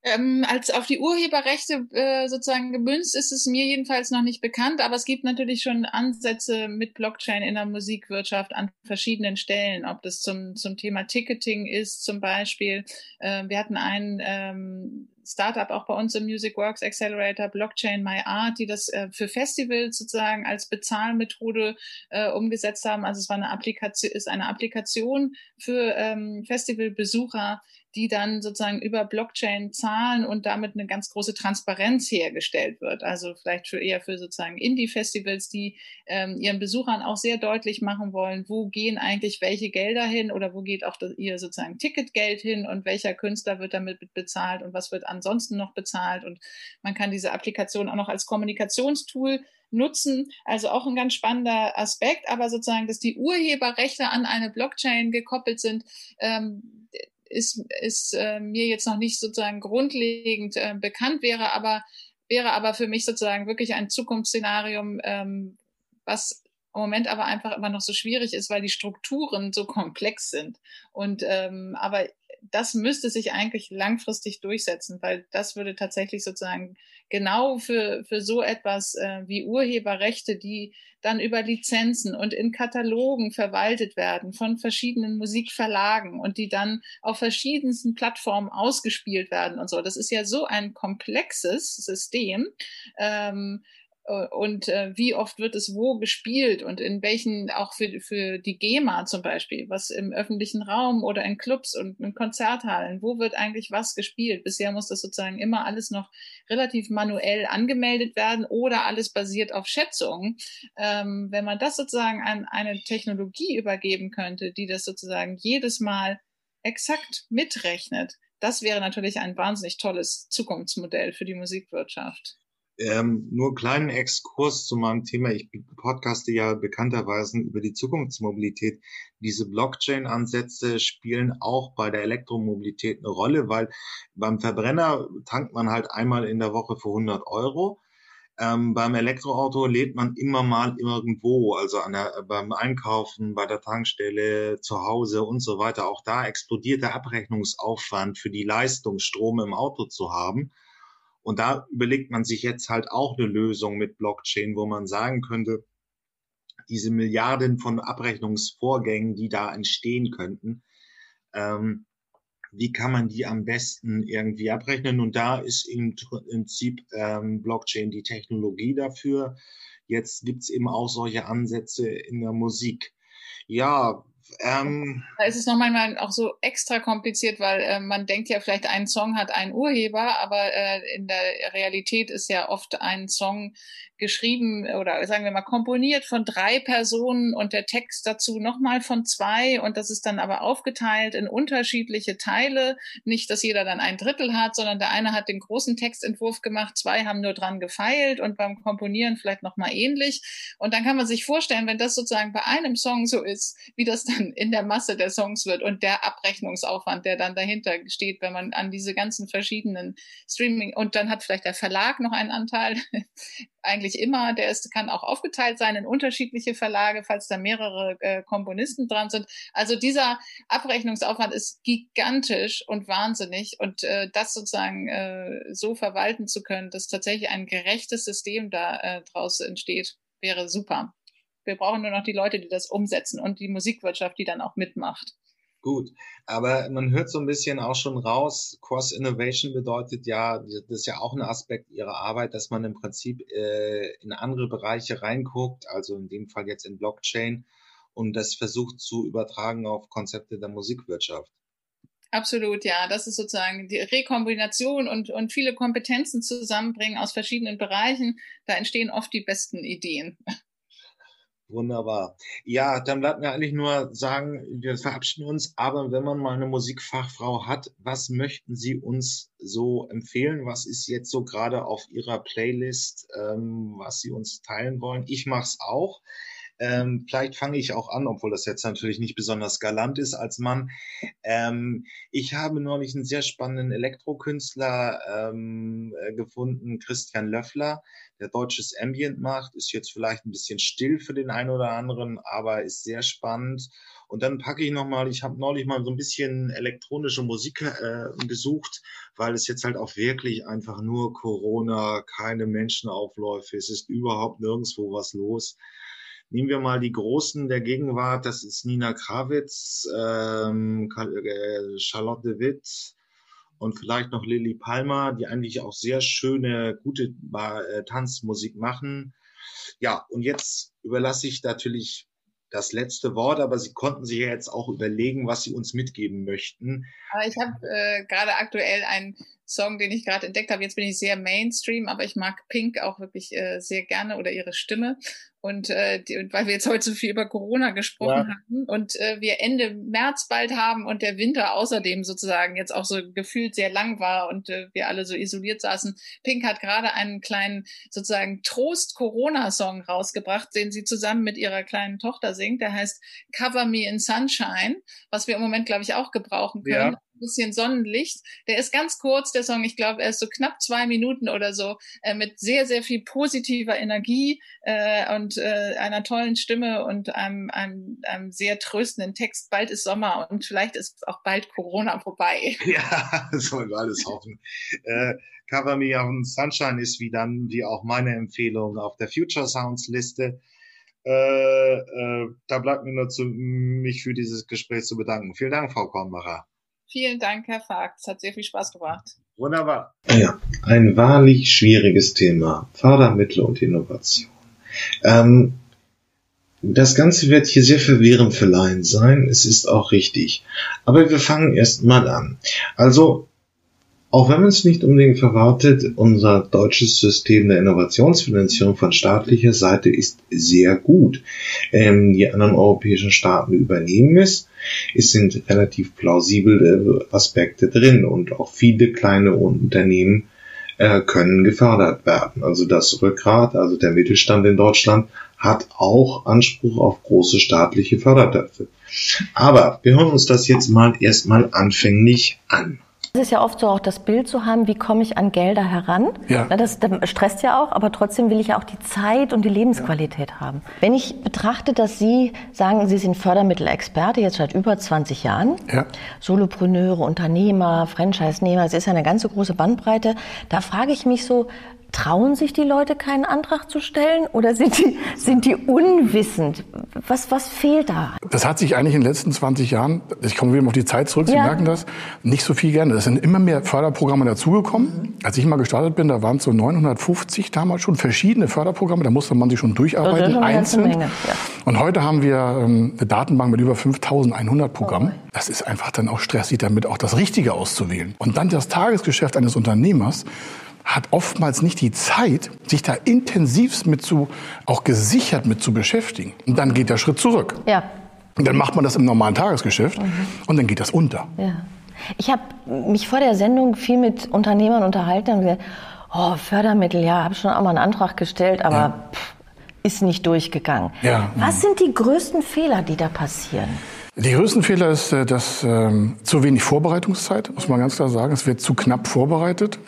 Ähm, als auf die Urheberrechte äh, sozusagen gemünzt ist es mir jedenfalls noch nicht bekannt, aber es gibt natürlich schon Ansätze mit Blockchain in der Musikwirtschaft an verschiedenen Stellen, ob das zum, zum Thema Ticketing ist zum Beispiel. Äh, wir hatten ein ähm, Startup auch bei uns im Music Works Accelerator, Blockchain My Art, die das äh, für Festivals sozusagen als Bezahlmethode äh, umgesetzt haben. Also es war eine Applikation, ist eine Applikation für ähm, Festivalbesucher, die dann sozusagen über Blockchain zahlen und damit eine ganz große Transparenz hergestellt wird. Also vielleicht für eher für sozusagen Indie-Festivals, die ähm, ihren Besuchern auch sehr deutlich machen wollen, wo gehen eigentlich welche Gelder hin oder wo geht auch das, ihr sozusagen Ticketgeld hin und welcher Künstler wird damit bezahlt und was wird ansonsten noch bezahlt. Und man kann diese Applikation auch noch als Kommunikationstool nutzen. Also auch ein ganz spannender Aspekt, aber sozusagen, dass die Urheberrechte an eine Blockchain gekoppelt sind, ähm, ist, ist äh, mir jetzt noch nicht sozusagen grundlegend äh, bekannt wäre, aber wäre aber für mich sozusagen wirklich ein Zukunftsszenarium, ähm, was im Moment aber einfach immer noch so schwierig ist, weil die Strukturen so [LAUGHS] komplex sind. Und ähm, aber das müsste sich eigentlich langfristig durchsetzen, weil das würde tatsächlich sozusagen genau für, für so etwas äh, wie Urheberrechte, die dann über Lizenzen und in Katalogen verwaltet werden von verschiedenen Musikverlagen und die dann auf verschiedensten Plattformen ausgespielt werden und so. Das ist ja so ein komplexes System. Ähm, äh, und äh, wie oft wird es wo gespielt und in welchen, auch für, für die GEMA zum Beispiel, was im öffentlichen Raum oder in Clubs und in Konzerthallen, wo wird eigentlich was gespielt? Bisher muss das sozusagen immer alles noch relativ manuell angemeldet werden oder alles basiert auf Schätzungen. Ähm, wenn man das sozusagen an eine Technologie übergeben könnte, die das sozusagen jedes Mal exakt mitrechnet, das wäre natürlich ein wahnsinnig tolles Zukunftsmodell für die Musikwirtschaft. Ähm, nur kleinen Exkurs zu meinem Thema. Ich podcaste ja bekannterweise über die Zukunftsmobilität. Diese Blockchain-Ansätze spielen auch bei der Elektromobilität eine Rolle, weil beim Verbrenner tankt man halt einmal in der Woche für 100 Euro. Ähm, beim Elektroauto lädt man immer mal irgendwo, also der, beim Einkaufen, bei der Tankstelle, zu Hause und so weiter. Auch da explodiert der Abrechnungsaufwand für die Leistung, Strom im Auto zu haben. Und da überlegt man sich jetzt halt auch eine Lösung mit Blockchain, wo man sagen könnte, diese Milliarden von Abrechnungsvorgängen, die da entstehen könnten, ähm, wie kann man die am besten irgendwie abrechnen? Und da ist im Prinzip ähm, Blockchain die Technologie dafür. Jetzt gibt's eben auch solche Ansätze in der Musik. Ja, ähm, da ist es noch manchmal auch so extra kompliziert, weil äh, man denkt ja vielleicht, ein Song hat einen Urheber, aber äh, in der Realität ist ja oft ein Song geschrieben oder sagen wir mal komponiert von drei Personen und der Text dazu nochmal von zwei und das ist dann aber aufgeteilt in unterschiedliche Teile. Nicht, dass jeder dann ein Drittel hat, sondern der eine hat den großen Textentwurf gemacht, zwei haben nur dran gefeilt und beim Komponieren vielleicht nochmal ähnlich. Und dann kann man sich vorstellen, wenn das sozusagen bei einem Song so ist, wie das dann in der Masse der Songs wird und der Abrechnungsaufwand, der dann dahinter steht, wenn man an diese ganzen verschiedenen Streaming und dann hat vielleicht der Verlag noch einen Anteil, eigentlich immer, der ist, kann auch aufgeteilt sein in unterschiedliche Verlage, falls da mehrere äh, Komponisten dran sind. Also dieser Abrechnungsaufwand ist gigantisch und wahnsinnig und äh, das sozusagen äh, so verwalten zu können, dass tatsächlich ein gerechtes System da äh, draus entsteht, wäre super. Wir brauchen nur noch die Leute, die das umsetzen und die Musikwirtschaft, die dann auch mitmacht. Gut, aber man hört so ein bisschen auch schon raus, Cross-Innovation bedeutet ja, das ist ja auch ein Aspekt ihrer Arbeit, dass man im Prinzip äh, in andere Bereiche reinguckt, also in dem Fall jetzt in Blockchain und das versucht zu übertragen auf Konzepte der Musikwirtschaft. Absolut, ja. Das ist sozusagen die Rekombination und, und viele Kompetenzen zusammenbringen aus verschiedenen Bereichen. Da entstehen oft die besten Ideen. Wunderbar. Ja, dann bleibt mir eigentlich nur sagen, wir verabschieden uns. Aber wenn man mal eine Musikfachfrau hat, was möchten Sie uns so empfehlen? Was ist jetzt so gerade auf Ihrer Playlist, ähm, was Sie uns teilen wollen? Ich mache es auch. Ähm, vielleicht fange ich auch an, obwohl das jetzt natürlich nicht besonders galant ist als Mann. Ähm, ich habe neulich einen sehr spannenden Elektrokünstler ähm, äh, gefunden, Christian Löffler, der deutsches Ambient macht. Ist jetzt vielleicht ein bisschen still für den einen oder anderen, aber ist sehr spannend. Und dann packe ich nochmal, ich habe neulich mal so ein bisschen elektronische Musik äh, gesucht, weil es jetzt halt auch wirklich einfach nur Corona, keine Menschenaufläufe, es ist überhaupt nirgendwo was los. Nehmen wir mal die Großen der Gegenwart, das ist Nina Krawitz, ähm, äh, Charlotte de Witt und vielleicht noch Lily Palmer, die eigentlich auch sehr schöne, gute äh, Tanzmusik machen. Ja, und jetzt überlasse ich natürlich das letzte Wort, aber Sie konnten sich ja jetzt auch überlegen, was Sie uns mitgeben möchten. Aber ich habe äh, gerade aktuell einen Song, den ich gerade entdeckt habe. Jetzt bin ich sehr Mainstream, aber ich mag Pink auch wirklich äh, sehr gerne oder ihre Stimme. Und, äh, die, weil wir jetzt heute so viel über Corona gesprochen ja. haben und äh, wir Ende März bald haben und der Winter außerdem sozusagen jetzt auch so gefühlt sehr lang war und äh, wir alle so isoliert saßen. Pink hat gerade einen kleinen sozusagen Trost-Corona-Song rausgebracht, den sie zusammen mit ihrer kleinen Tochter singt. Der heißt Cover Me in Sunshine, was wir im Moment, glaube ich, auch gebrauchen können. Ja bisschen Sonnenlicht. Der ist ganz kurz, der Song. Ich glaube, er ist so knapp zwei Minuten oder so, äh, mit sehr, sehr viel positiver Energie äh, und äh, einer tollen Stimme und einem, einem, einem sehr tröstenden Text. Bald ist Sommer und vielleicht ist auch bald Corona vorbei. [LAUGHS] Ja, das wollen wir alles hoffen. Äh, Cover Me on Sunshine ist wie dann, wie auch meine Empfehlung auf der Future Sounds Liste. Äh, äh, da bleibt mir nur zu, mich für dieses Gespräch zu bedanken. Vielen Dank, Frau Kornbacher. Vielen Dank, Herr Fagt. Es hat sehr viel Spaß gemacht. Wunderbar. Ja, ein wahrlich schwieriges Thema. Fördermittel und Innovation. Ähm, das Ganze wird hier sehr verwirrend für Laien sein. Es ist auch richtig. Aber wir fangen erst mal an. Also, auch wenn man es nicht unbedingt verwartet, unser deutsches System der Innovationsfinanzierung von staatlicher Seite ist sehr gut. Ähm, die anderen europäischen Staaten übernehmen es. Es sind relativ plausible Aspekte drin und auch viele kleine Unternehmen äh, können gefördert werden. Also das Rückgrat, also der Mittelstand in Deutschland, hat auch Anspruch auf große staatliche Fördertöpfe. Aber wir hören uns das jetzt mal erstmal anfänglich an. Es ist ja oft so auch das Bild zu haben, wie komme ich an Gelder heran. Ja. Das, das stresst ja auch, aber trotzdem will ich ja auch die Zeit und die Lebensqualität ja. haben. Wenn ich betrachte, dass Sie sagen, Sie sind Fördermittelexperte jetzt seit über 20 Jahren, ja. Solopreneure, Unternehmer, Franchise-Nehmer, es ist ja eine ganze große Bandbreite, da frage ich mich so, Trauen sich die Leute, keinen Antrag zu stellen oder sind die, sind die unwissend? Was, was fehlt da? Das hat sich eigentlich in den letzten 20 Jahren, ich komme wieder auf die Zeit zurück, Sie ja. merken das, nicht so viel gerne. Es sind immer mehr Förderprogramme dazugekommen. Als ich mal gestartet bin, da waren es so 950 damals schon verschiedene Förderprogramme, da musste man sich schon durcharbeiten, einzeln. Menge, ja. Und heute haben wir ähm, eine Datenbank mit über 5100 Programmen. Oh. Das ist einfach dann auch stressig, damit auch das Richtige auszuwählen. Und dann das Tagesgeschäft eines Unternehmers, hat oftmals nicht die Zeit, sich da intensivst mit zu, auch gesichert mit zu beschäftigen. Und dann geht der Schritt zurück. Ja. Und dann macht man das im normalen Tagesgeschäft mhm. und dann geht das unter. Ja. Ich habe mich vor der Sendung viel mit Unternehmern unterhalten und gesagt, oh, Fördermittel, ja, habe schon auch mal einen Antrag gestellt, aber ja. pff, ist nicht durchgegangen. Ja. Was sind die größten Fehler, die da passieren? Die größten Fehler ist, äh, dass ähm, zu wenig Vorbereitungszeit, muss man ganz klar sagen. Es wird zu knapp vorbereitet.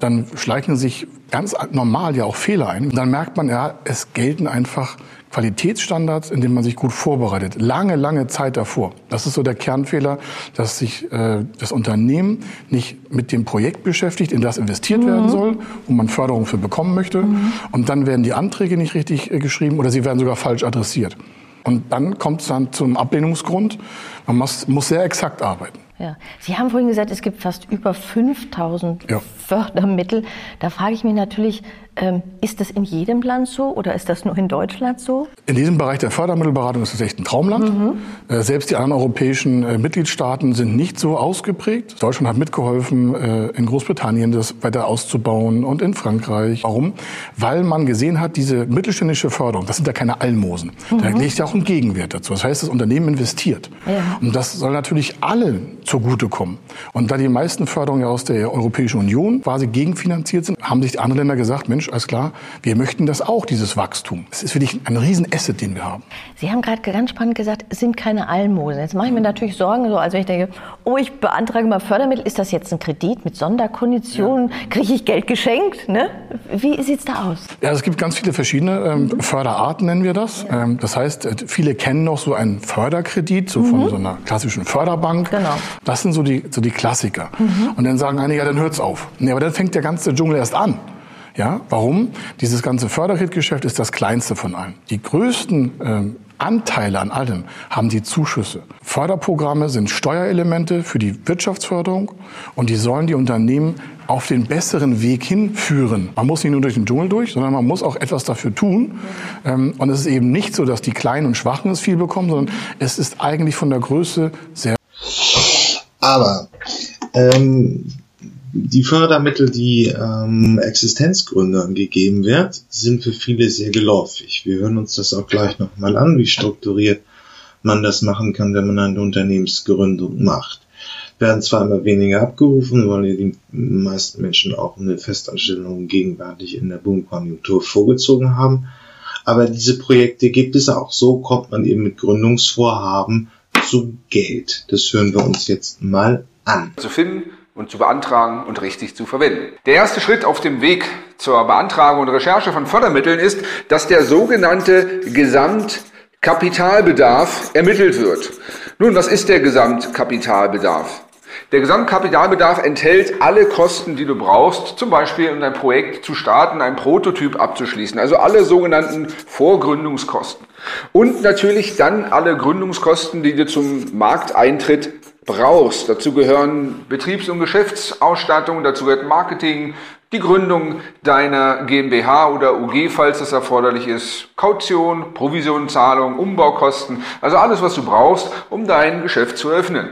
Dann schleichen sich ganz normal ja auch Fehler ein. Und dann merkt man, ja, es gelten einfach Qualitätsstandards, in denen man sich gut vorbereitet. Lange, lange Zeit davor. Das ist so der Kernfehler, dass sich äh, das Unternehmen nicht mit dem Projekt beschäftigt, in das investiert mhm. werden soll, wo man Förderung für bekommen möchte. Mhm. Und dann werden die Anträge nicht richtig äh, geschrieben oder sie werden sogar falsch adressiert. Und dann kommt es dann zum Ablehnungsgrund. Man muss, muss sehr exakt arbeiten. Ja. Sie haben vorhin gesagt, es gibt fast über 5000 ja. Fördermittel. Da frage ich mich natürlich, ähm, ist das in jedem Land so oder ist das nur in Deutschland so? In diesem Bereich der Fördermittelberatung ist es echt ein Traumland. Mhm. Äh, selbst die anderen europäischen äh, Mitgliedstaaten sind nicht so ausgeprägt. Deutschland hat mitgeholfen, äh, in Großbritannien das weiter auszubauen und in Frankreich. Warum? Weil man gesehen hat, diese mittelständische Förderung, das sind ja keine Almosen. Mhm. Da liegt ja auch ein Gegenwert dazu. Das heißt, das Unternehmen investiert. Ja. Und das soll natürlich allen zugutekommen. Und da die meisten Förderungen ja aus der Europäischen Union quasi gegenfinanziert sind, haben sich die anderen Länder gesagt, Mensch, alles klar, wir möchten das auch, dieses Wachstum. Es ist wirklich ein Riesenasset, den wir haben. Sie haben gerade ganz spannend gesagt, es sind keine Almosen. Jetzt mache ich mir natürlich Sorgen, so, als wenn ich denke, oh, ich beantrage mal Fördermittel, ist das jetzt ein Kredit mit Sonderkonditionen? Ja. Kriege ich Geld geschenkt? Ne? Wie sieht es da aus? Ja, es gibt ganz viele verschiedene ähm. Förderarten, nennen wir das. Ja. Ähm, das heißt, äh, viele kennen noch so einen Förderkredit, so mhm. von so einer klassischen Förderbank. Genau. Das sind so die, so die Klassiker. Mhm. Und dann sagen einige, ja, dann hört's auf. Nee, aber dann fängt der ganze Dschungel erst an. Ja, warum? Dieses ganze Förderkreditgeschäft ist das kleinste von allen. Die größten ähm, Anteile an allem haben die Zuschüsse. Förderprogramme sind Steuerelemente für die Wirtschaftsförderung und die sollen die Unternehmen auf den besseren Weg hinführen. Man muss nicht nur durch den Dschungel durch, sondern man muss auch etwas dafür tun. Ähm, und es ist eben nicht so, dass die Kleinen und Schwachen es viel bekommen, sondern es ist eigentlich von der Größe sehr. Aber ähm, die Fördermittel, die ähm, Existenzgründern gegeben wird, sind für viele sehr geläufig. Wir hören uns das auch gleich nochmal an, wie strukturiert man das machen kann, wenn man eine Unternehmensgründung macht. Werden zwar immer weniger abgerufen, weil die meisten Menschen auch eine Festanstellung gegenwärtig in der Boomkonjunktur vorgezogen haben. Aber diese Projekte gibt es auch. So kommt man eben mit Gründungsvorhaben zu Geld. Das hören wir uns jetzt mal an. Zu finden und zu beantragen und richtig zu verwenden. Der erste Schritt auf dem Weg zur Beantragung und Recherche von Fördermitteln ist, dass der sogenannte Gesamtkapitalbedarf ermittelt wird. Nun, was ist der Gesamtkapitalbedarf? Der Gesamtkapitalbedarf enthält alle Kosten, die du brauchst, zum Beispiel um dein Projekt zu starten, ein Prototyp abzuschließen, also alle sogenannten Vorgründungskosten. Und natürlich dann alle Gründungskosten, die dir zum Markteintritt brauchst. Dazu gehören Betriebs- und Geschäftsausstattung, dazu gehört Marketing, die Gründung deiner GmbH oder UG, falls es erforderlich ist, Kaution, Provisionzahlung, Umbaukosten, also alles, was du brauchst, um dein Geschäft zu öffnen.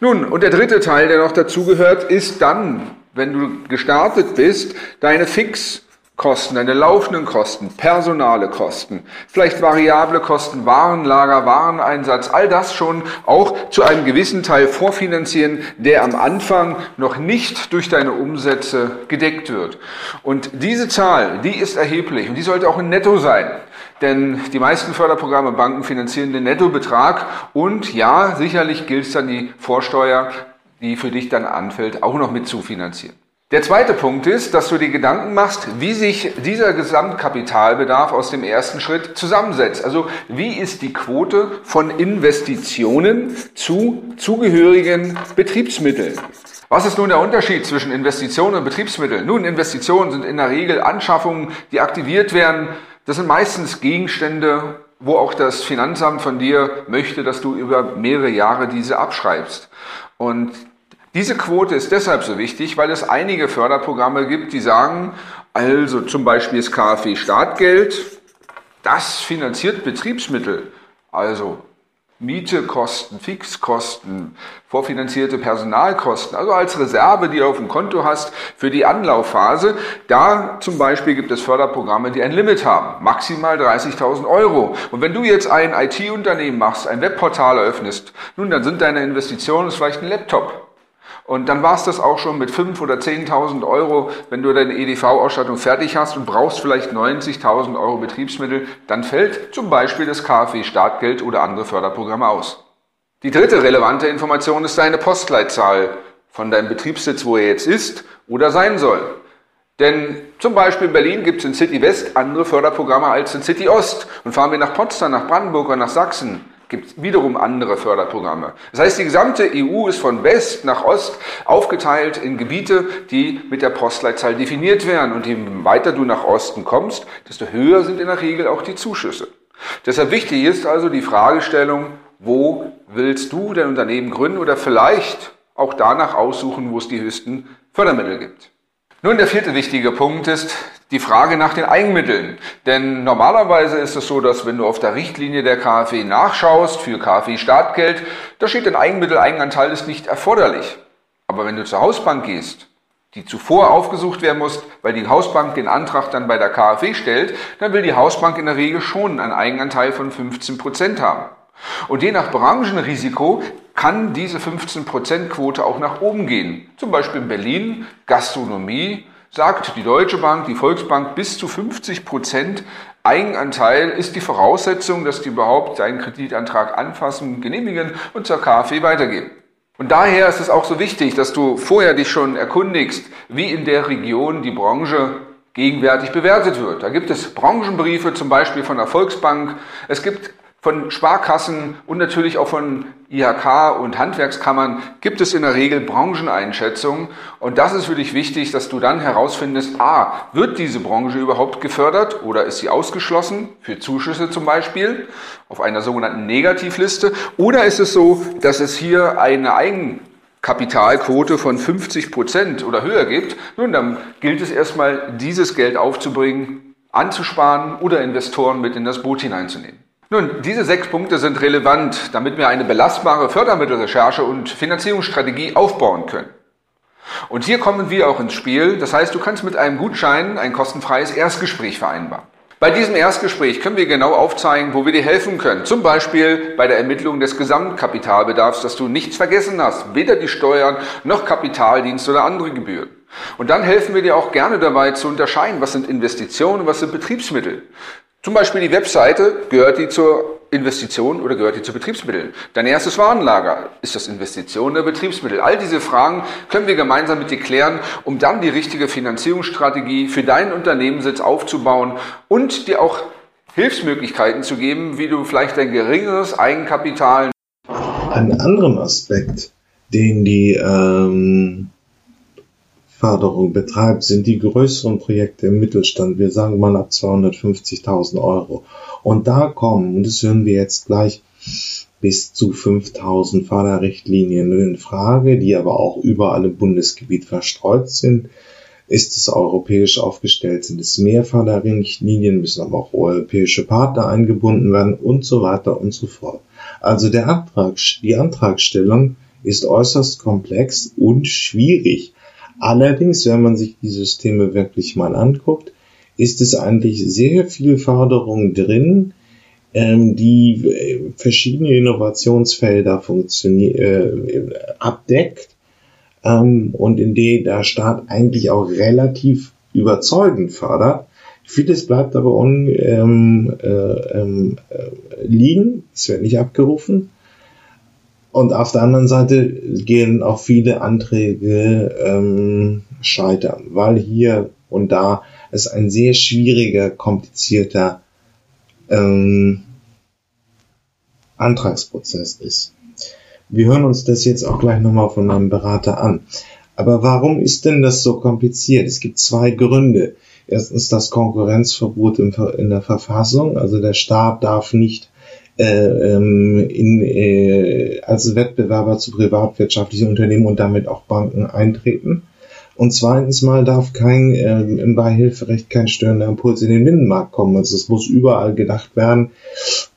Nun, und der dritte Teil, der noch dazugehört, ist dann, wenn du gestartet bist, deine Fix- Kosten, deine laufenden Kosten, personale Kosten, vielleicht variable Kosten, Warenlager, Wareneinsatz, all das schon auch zu einem gewissen Teil vorfinanzieren, der am Anfang noch nicht durch deine Umsätze gedeckt wird. Und diese Zahl, die ist erheblich und die sollte auch ein Netto sein. Denn die meisten Förderprogramme Banken finanzieren den Nettobetrag und ja, sicherlich gilt es dann die Vorsteuer, die für dich dann anfällt, auch noch mit zu finanzieren. Der zweite Punkt ist, dass du dir Gedanken machst, wie sich dieser Gesamtkapitalbedarf aus dem ersten Schritt zusammensetzt. Also wie ist die Quote von Investitionen zu zugehörigen Betriebsmitteln? Was ist nun der Unterschied zwischen Investitionen und Betriebsmitteln? Nun, Investitionen sind in der Regel Anschaffungen, die aktiviert werden. Das sind meistens Gegenstände, wo auch das Finanzamt von dir möchte, dass du über mehrere Jahre diese abschreibst. Und diese Quote ist deshalb so wichtig, weil es einige Förderprogramme gibt, die sagen, also zum Beispiel das KfW Startgeld, das finanziert Betriebsmittel, also Mietekosten, Fixkosten, vorfinanzierte Personalkosten, also als Reserve, die du auf dem Konto hast für die Anlaufphase. Da zum Beispiel gibt es Förderprogramme, die ein Limit haben, maximal 30.000 Euro. Und wenn du jetzt ein IT-Unternehmen machst, ein Webportal eröffnest, nun, dann sind deine Investitionen vielleicht ein Laptop und dann war es das auch schon mit 5.000 oder 10.000 Euro, wenn du deine EDV-Ausstattung fertig hast und brauchst vielleicht 90.000 Euro Betriebsmittel, dann fällt zum Beispiel das KfW-Startgeld oder andere Förderprogramme aus. Die dritte relevante Information ist deine Postleitzahl von deinem Betriebssitz, wo er jetzt ist oder sein soll. Denn zum Beispiel in Berlin gibt es in City West andere Förderprogramme als in City Ost. Und fahren wir nach Potsdam, nach Brandenburg oder nach Sachsen, gibt es wiederum andere Förderprogramme. Das heißt, die gesamte EU ist von West nach Ost aufgeteilt in Gebiete, die mit der Postleitzahl definiert werden. Und je weiter du nach Osten kommst, desto höher sind in der Regel auch die Zuschüsse. Deshalb wichtig ist also die Fragestellung, wo willst du dein Unternehmen gründen oder vielleicht auch danach aussuchen, wo es die höchsten Fördermittel gibt. Nun, der vierte wichtige Punkt ist die Frage nach den Eigenmitteln. Denn normalerweise ist es so, dass wenn du auf der Richtlinie der KfW nachschaust für KfW-Startgeld, da steht ein Eigenmittel-Eigenanteil ist nicht erforderlich. Aber wenn du zur Hausbank gehst, die zuvor aufgesucht werden muss, weil die Hausbank den Antrag dann bei der KfW stellt, dann will die Hausbank in der Regel schon einen Eigenanteil von 15 Prozent haben. Und je nach Branchenrisiko kann diese 15%-Quote auch nach oben gehen. Zum Beispiel in Berlin, Gastronomie, sagt die Deutsche Bank, die Volksbank, bis zu 50% Eigenanteil ist die Voraussetzung, dass die überhaupt deinen Kreditantrag anfassen, genehmigen und zur KfW weitergeben. Und daher ist es auch so wichtig, dass du vorher dich schon erkundigst, wie in der Region die Branche gegenwärtig bewertet wird. Da gibt es Branchenbriefe, zum Beispiel von der Volksbank. Es gibt von Sparkassen und natürlich auch von IHK und Handwerkskammern gibt es in der Regel Brancheneinschätzungen. Und das ist für dich wichtig, dass du dann herausfindest, a, wird diese Branche überhaupt gefördert oder ist sie ausgeschlossen, für Zuschüsse zum Beispiel, auf einer sogenannten Negativliste, oder ist es so, dass es hier eine Eigen Kapitalquote von 50 Prozent oder höher gibt, nun, dann gilt es erstmal, dieses Geld aufzubringen, anzusparen oder Investoren mit in das Boot hineinzunehmen. Nun, diese sechs Punkte sind relevant, damit wir eine belastbare Fördermittelrecherche und Finanzierungsstrategie aufbauen können. Und hier kommen wir auch ins Spiel. Das heißt, du kannst mit einem Gutschein ein kostenfreies Erstgespräch vereinbaren. Bei diesem Erstgespräch können wir genau aufzeigen, wo wir dir helfen können. Zum Beispiel bei der Ermittlung des Gesamtkapitalbedarfs, dass du nichts vergessen hast, weder die Steuern noch Kapitaldienste oder andere Gebühren. Und dann helfen wir dir auch gerne dabei zu unterscheiden, was sind Investitionen was sind Betriebsmittel. Zum Beispiel die Webseite, gehört die zur Investition oder gehört die zu Betriebsmitteln? Dein erstes Warenlager, ist das Investition oder Betriebsmittel? All diese Fragen können wir gemeinsam mit dir klären, um dann die richtige Finanzierungsstrategie für deinen Unternehmenssitz aufzubauen und dir auch Hilfsmöglichkeiten zu geben, wie du vielleicht dein geringeres Eigenkapital. Einen anderen Aspekt, den die ähm, Förderung betreibt, sind die größeren Projekte im Mittelstand. Wir sagen mal ab 250.000 Euro. Und da kommen, und das hören wir jetzt gleich, bis zu 5000 Förderrichtlinien in Frage, die aber auch überall im Bundesgebiet verstreut sind. Ist es europäisch aufgestellt, sind es mehr Förderrichtlinien, müssen aber auch europäische Partner eingebunden werden und so weiter und so fort. Also der Antrag, die Antragstellung ist äußerst komplex und schwierig. Allerdings, wenn man sich die Systeme wirklich mal anguckt, ist es eigentlich sehr viel Förderung drin, ähm, die äh, verschiedene Innovationsfelder äh, abdeckt ähm, und in denen der Staat eigentlich auch relativ überzeugend fördert. Vieles bleibt aber un, ähm, äh, ähm, äh, liegen, es wird nicht abgerufen. Und auf der anderen Seite gehen auch viele Anträge ähm, scheitern, weil hier und da es ein sehr schwieriger, komplizierter ähm, Antragsprozess ist. Wir hören uns das jetzt auch gleich nochmal von einem Berater an. Aber warum ist denn das so kompliziert? Es gibt zwei Gründe. Erstens das Konkurrenzverbot in der Verfassung, also der Staat darf nicht in, äh, als Wettbewerber zu privatwirtschaftlichen Unternehmen und damit auch Banken eintreten. Und zweitens mal darf kein äh, im Beihilferecht kein störender Impuls in den Binnenmarkt kommen. Also es muss überall gedacht werden,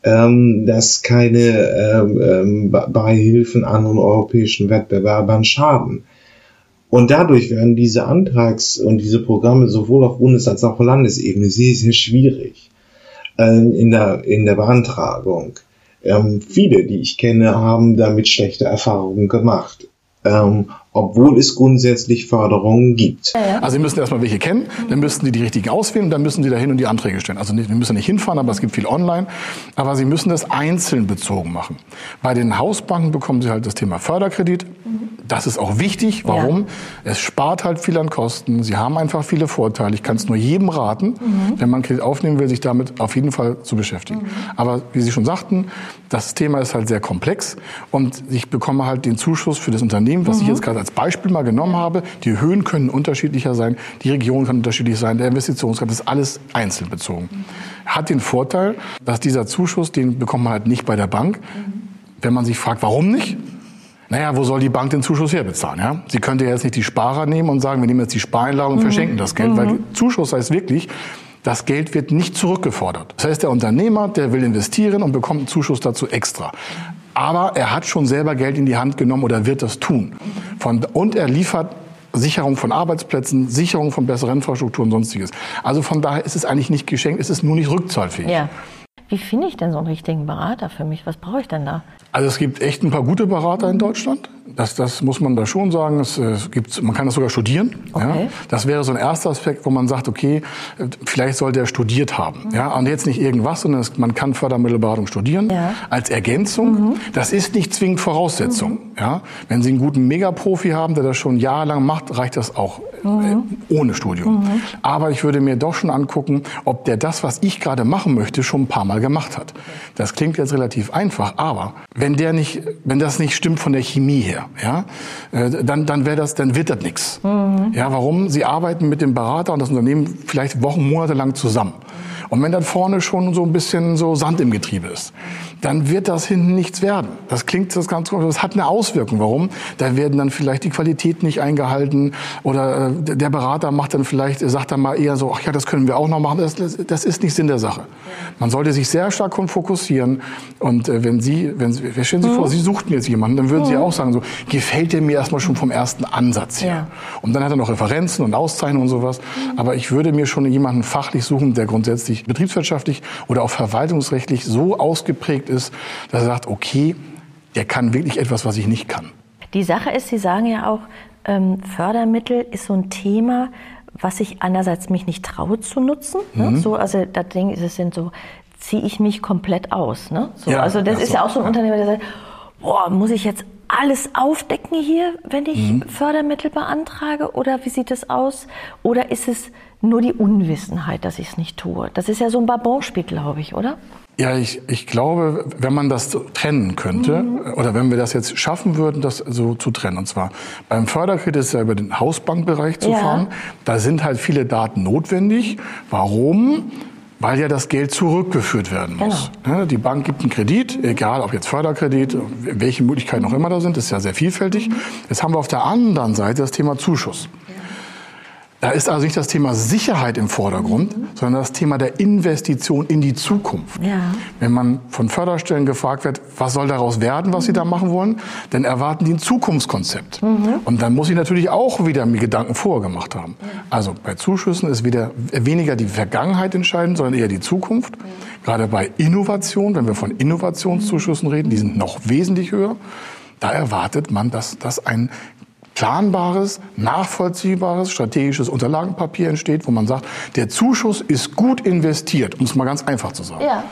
ähm, dass keine ähm, ähm Beihilfen anderen europäischen Wettbewerbern schaden. Und dadurch werden diese Antrags- und diese Programme sowohl auf Bundes- als auch auf Landesebene sehr, sehr schwierig in der, in der Beantragung. Ähm, viele, die ich kenne, haben damit schlechte Erfahrungen gemacht. Ähm, obwohl es grundsätzlich Förderungen gibt. Also Sie müssen erstmal welche kennen, dann müssen Sie die richtigen auswählen und dann müssen Sie dahin und die Anträge stellen. Also Sie müssen nicht hinfahren, aber es gibt viel online. Aber Sie müssen das einzeln bezogen machen. Bei den Hausbanken bekommen Sie halt das Thema Förderkredit. Das ist auch wichtig. Warum? Ja. Es spart halt viel an Kosten. Sie haben einfach viele Vorteile. Ich kann es nur jedem raten, mhm. wenn man Kredit aufnehmen will, sich damit auf jeden Fall zu beschäftigen. Mhm. Aber wie Sie schon sagten, das Thema ist halt sehr komplex und ich bekomme halt den Zuschuss für das Unternehmen, was mhm. ich jetzt gerade als Beispiel mal genommen habe. Die Höhen können unterschiedlicher sein, die Region kann unterschiedlich sein, der Investitionsgrad ist alles einzeln bezogen. Hat den Vorteil, dass dieser Zuschuss, den bekommt man halt nicht bei der Bank. Wenn man sich fragt, warum nicht? Naja, wo soll die Bank den Zuschuss herbezahlen? Ja? Sie könnte ja jetzt nicht die Sparer nehmen und sagen, wir nehmen jetzt die Spareinlage und mhm. verschenken das Geld, mhm. weil Zuschuss heißt wirklich, das Geld wird nicht zurückgefordert. Das heißt, der Unternehmer, der will investieren und bekommt einen Zuschuss dazu extra. Aber er hat schon selber Geld in die Hand genommen oder wird das tun. Von, und er liefert Sicherung von Arbeitsplätzen, Sicherung von besseren Infrastruktur und sonstiges. Also von daher ist es eigentlich nicht geschenkt, es ist nur nicht rückzahlfähig. Ja. Wie finde ich denn so einen richtigen Berater für mich? Was brauche ich denn da? Also es gibt echt ein paar gute Berater in Deutschland. Das, das muss man da schon sagen. Es, es gibt, man kann das sogar studieren. Okay. Ja. Das wäre so ein erster Aspekt, wo man sagt, okay, vielleicht sollte er studiert haben. Mhm. Ja, und jetzt nicht irgendwas, sondern es, man kann Fördermittelberatung studieren ja. als Ergänzung. Mhm. Das ist nicht zwingend Voraussetzung. Mhm. Ja, wenn Sie einen guten Megaprofi haben, der das schon jahrelang macht, reicht das auch mhm. äh, ohne Studium. Mhm. Aber ich würde mir doch schon angucken, ob der das, was ich gerade machen möchte, schon ein paar Mal gemacht hat. Das klingt jetzt relativ einfach, aber wenn der nicht, wenn das nicht stimmt von der Chemie her, ja, äh, dann, dann wäre das, dann wird das nichts. Mhm. Ja, warum? Sie arbeiten mit dem Berater und das Unternehmen vielleicht Wochen, Monate lang zusammen. Und wenn dann vorne schon so ein bisschen so Sand im Getriebe ist, dann wird das hinten nichts werden. Das klingt das ganz gut, das hat eine Auswirkung. Warum? Da werden dann vielleicht die Qualität nicht eingehalten oder äh, der Berater macht dann vielleicht, sagt dann mal eher so, ach ja, das können wir auch noch machen. Das, das ist nicht Sinn der Sache. Man sollte sich sehr stark fokussieren. Und äh, wenn Sie, wenn Sie, stellen Sie mhm. vor, Sie suchten jetzt jemanden, dann würden mhm. Sie auch sagen, so, gefällt der mir erstmal schon vom ersten Ansatz her. Ja. Und dann hat er noch Referenzen und Auszeichnungen und sowas. Mhm. Aber ich würde mir schon jemanden fachlich suchen, der grundsätzlich betriebswirtschaftlich oder auch verwaltungsrechtlich so ausgeprägt ist, dass er sagt, okay, der kann wirklich etwas, was ich nicht kann. Die Sache ist, Sie sagen ja auch, ähm, Fördermittel ist so ein Thema, was ich einerseits mich nicht traue zu nutzen. Ne? Mhm. So, also da denke ich, es sind so, ziehe ich mich komplett aus. Ne? So, ja, also das ja, ist so. ja auch so ein Unternehmer, der sagt, boah, muss ich jetzt alles aufdecken hier, wenn ich mhm. Fördermittel beantrage? Oder wie sieht es aus? Oder ist es nur die Unwissenheit, dass ich es nicht tue? Das ist ja so ein Barbonspiel, glaube ich, oder? Ja, ich, ich glaube, wenn man das trennen könnte, mhm. oder wenn wir das jetzt schaffen würden, das so zu trennen, und zwar beim Förderkredit ist ja über den Hausbankbereich zu ja. fahren, da sind halt viele Daten notwendig. Warum? Weil ja das Geld zurückgeführt werden muss. Genau. Die Bank gibt einen Kredit, egal ob jetzt Förderkredit, welche Möglichkeiten auch immer da sind, ist ja sehr vielfältig. Jetzt haben wir auf der anderen Seite das Thema Zuschuss. Da ist also nicht das Thema Sicherheit im Vordergrund, mhm. sondern das Thema der Investition in die Zukunft. Ja. Wenn man von Förderstellen gefragt wird, was soll daraus werden, was mhm. sie da machen wollen, dann erwarten die ein Zukunftskonzept. Mhm. Und dann muss ich natürlich auch wieder mir Gedanken vorgemacht haben. Also bei Zuschüssen ist wieder weniger die Vergangenheit entscheidend, sondern eher die Zukunft. Gerade bei Innovation, wenn wir von Innovationszuschüssen reden, die sind noch wesentlich höher. Da erwartet man, dass das ein planbares, nachvollziehbares, strategisches Unterlagenpapier entsteht, wo man sagt, der Zuschuss ist gut investiert, um es mal ganz einfach zu sagen. Ja.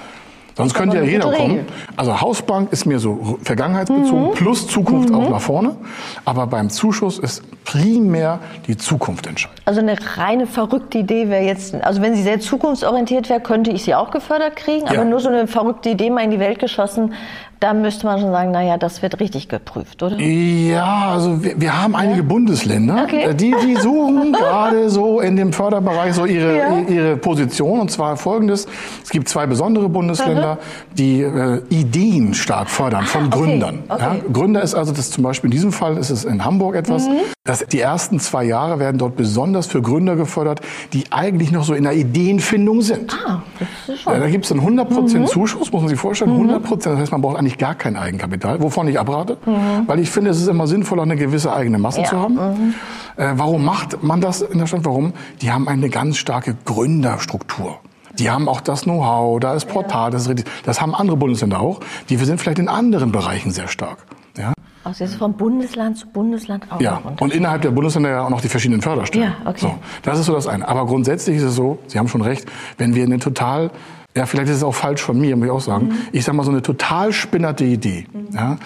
Sonst könnte ja jeder kommen. Also Hausbank ist mir so vergangenheitsbezogen mhm. plus Zukunft mhm. auch nach vorne. Aber beim Zuschuss ist primär die Zukunft entscheidend. Also eine reine verrückte Idee wäre jetzt, also wenn sie sehr zukunftsorientiert wäre, könnte ich sie auch gefördert kriegen. Aber ja. nur so eine verrückte Idee mal in die Welt geschossen, da müsste man schon sagen, naja, das wird richtig geprüft, oder? Ja, also wir, wir haben einige ja. Bundesländer, okay. Äh, die, die suchen [LAUGHS] gerade so in dem Förderbereich so ihre, ja. ihre Position. Und zwar folgendes, es gibt zwei besondere Bundesländer, mhm. die äh, Ideen stark fördern von ah, Gründern. Okay. Okay. Ja, Gründer ist also, das zum Beispiel in diesem Fall ist es in Hamburg etwas, mhm. dass die ersten zwei Jahre werden dort besonders für Gründer gefördert, die eigentlich noch so in der Ideenfindung sind. Ah, das ist schon. Da gibt es dann 100% mhm. Zuschuss, muss man sich vorstellen, 100%. Mhm. Das heißt, man braucht eigentlich gar kein Eigenkapital, wovon ich abrate, mhm. weil ich finde, es ist immer sinnvoll, auch eine gewisse eigene Masse ja. zu haben. Mhm. Äh, warum macht man das in der Stadt? Warum? Die haben eine ganz starke Gründerstruktur. Die haben auch das Know-how, da ist Portal, das, ist, das haben andere Bundesländer auch. Die sind vielleicht in anderen Bereichen sehr stark. Ja? Also ist von Bundesland zu Bundesland auch Ja, und innerhalb der Bundesländer ja auch noch die verschiedenen Förderstellen. Ja, okay. So, das ist so das eine. Aber grundsätzlich ist es so, Sie haben schon recht, wenn wir eine total ja, vielleicht ist es auch falsch von mir, muss ich auch sagen. Mhm. Ich sag mal, so eine total spinnerte Idee. Mhm. Ja,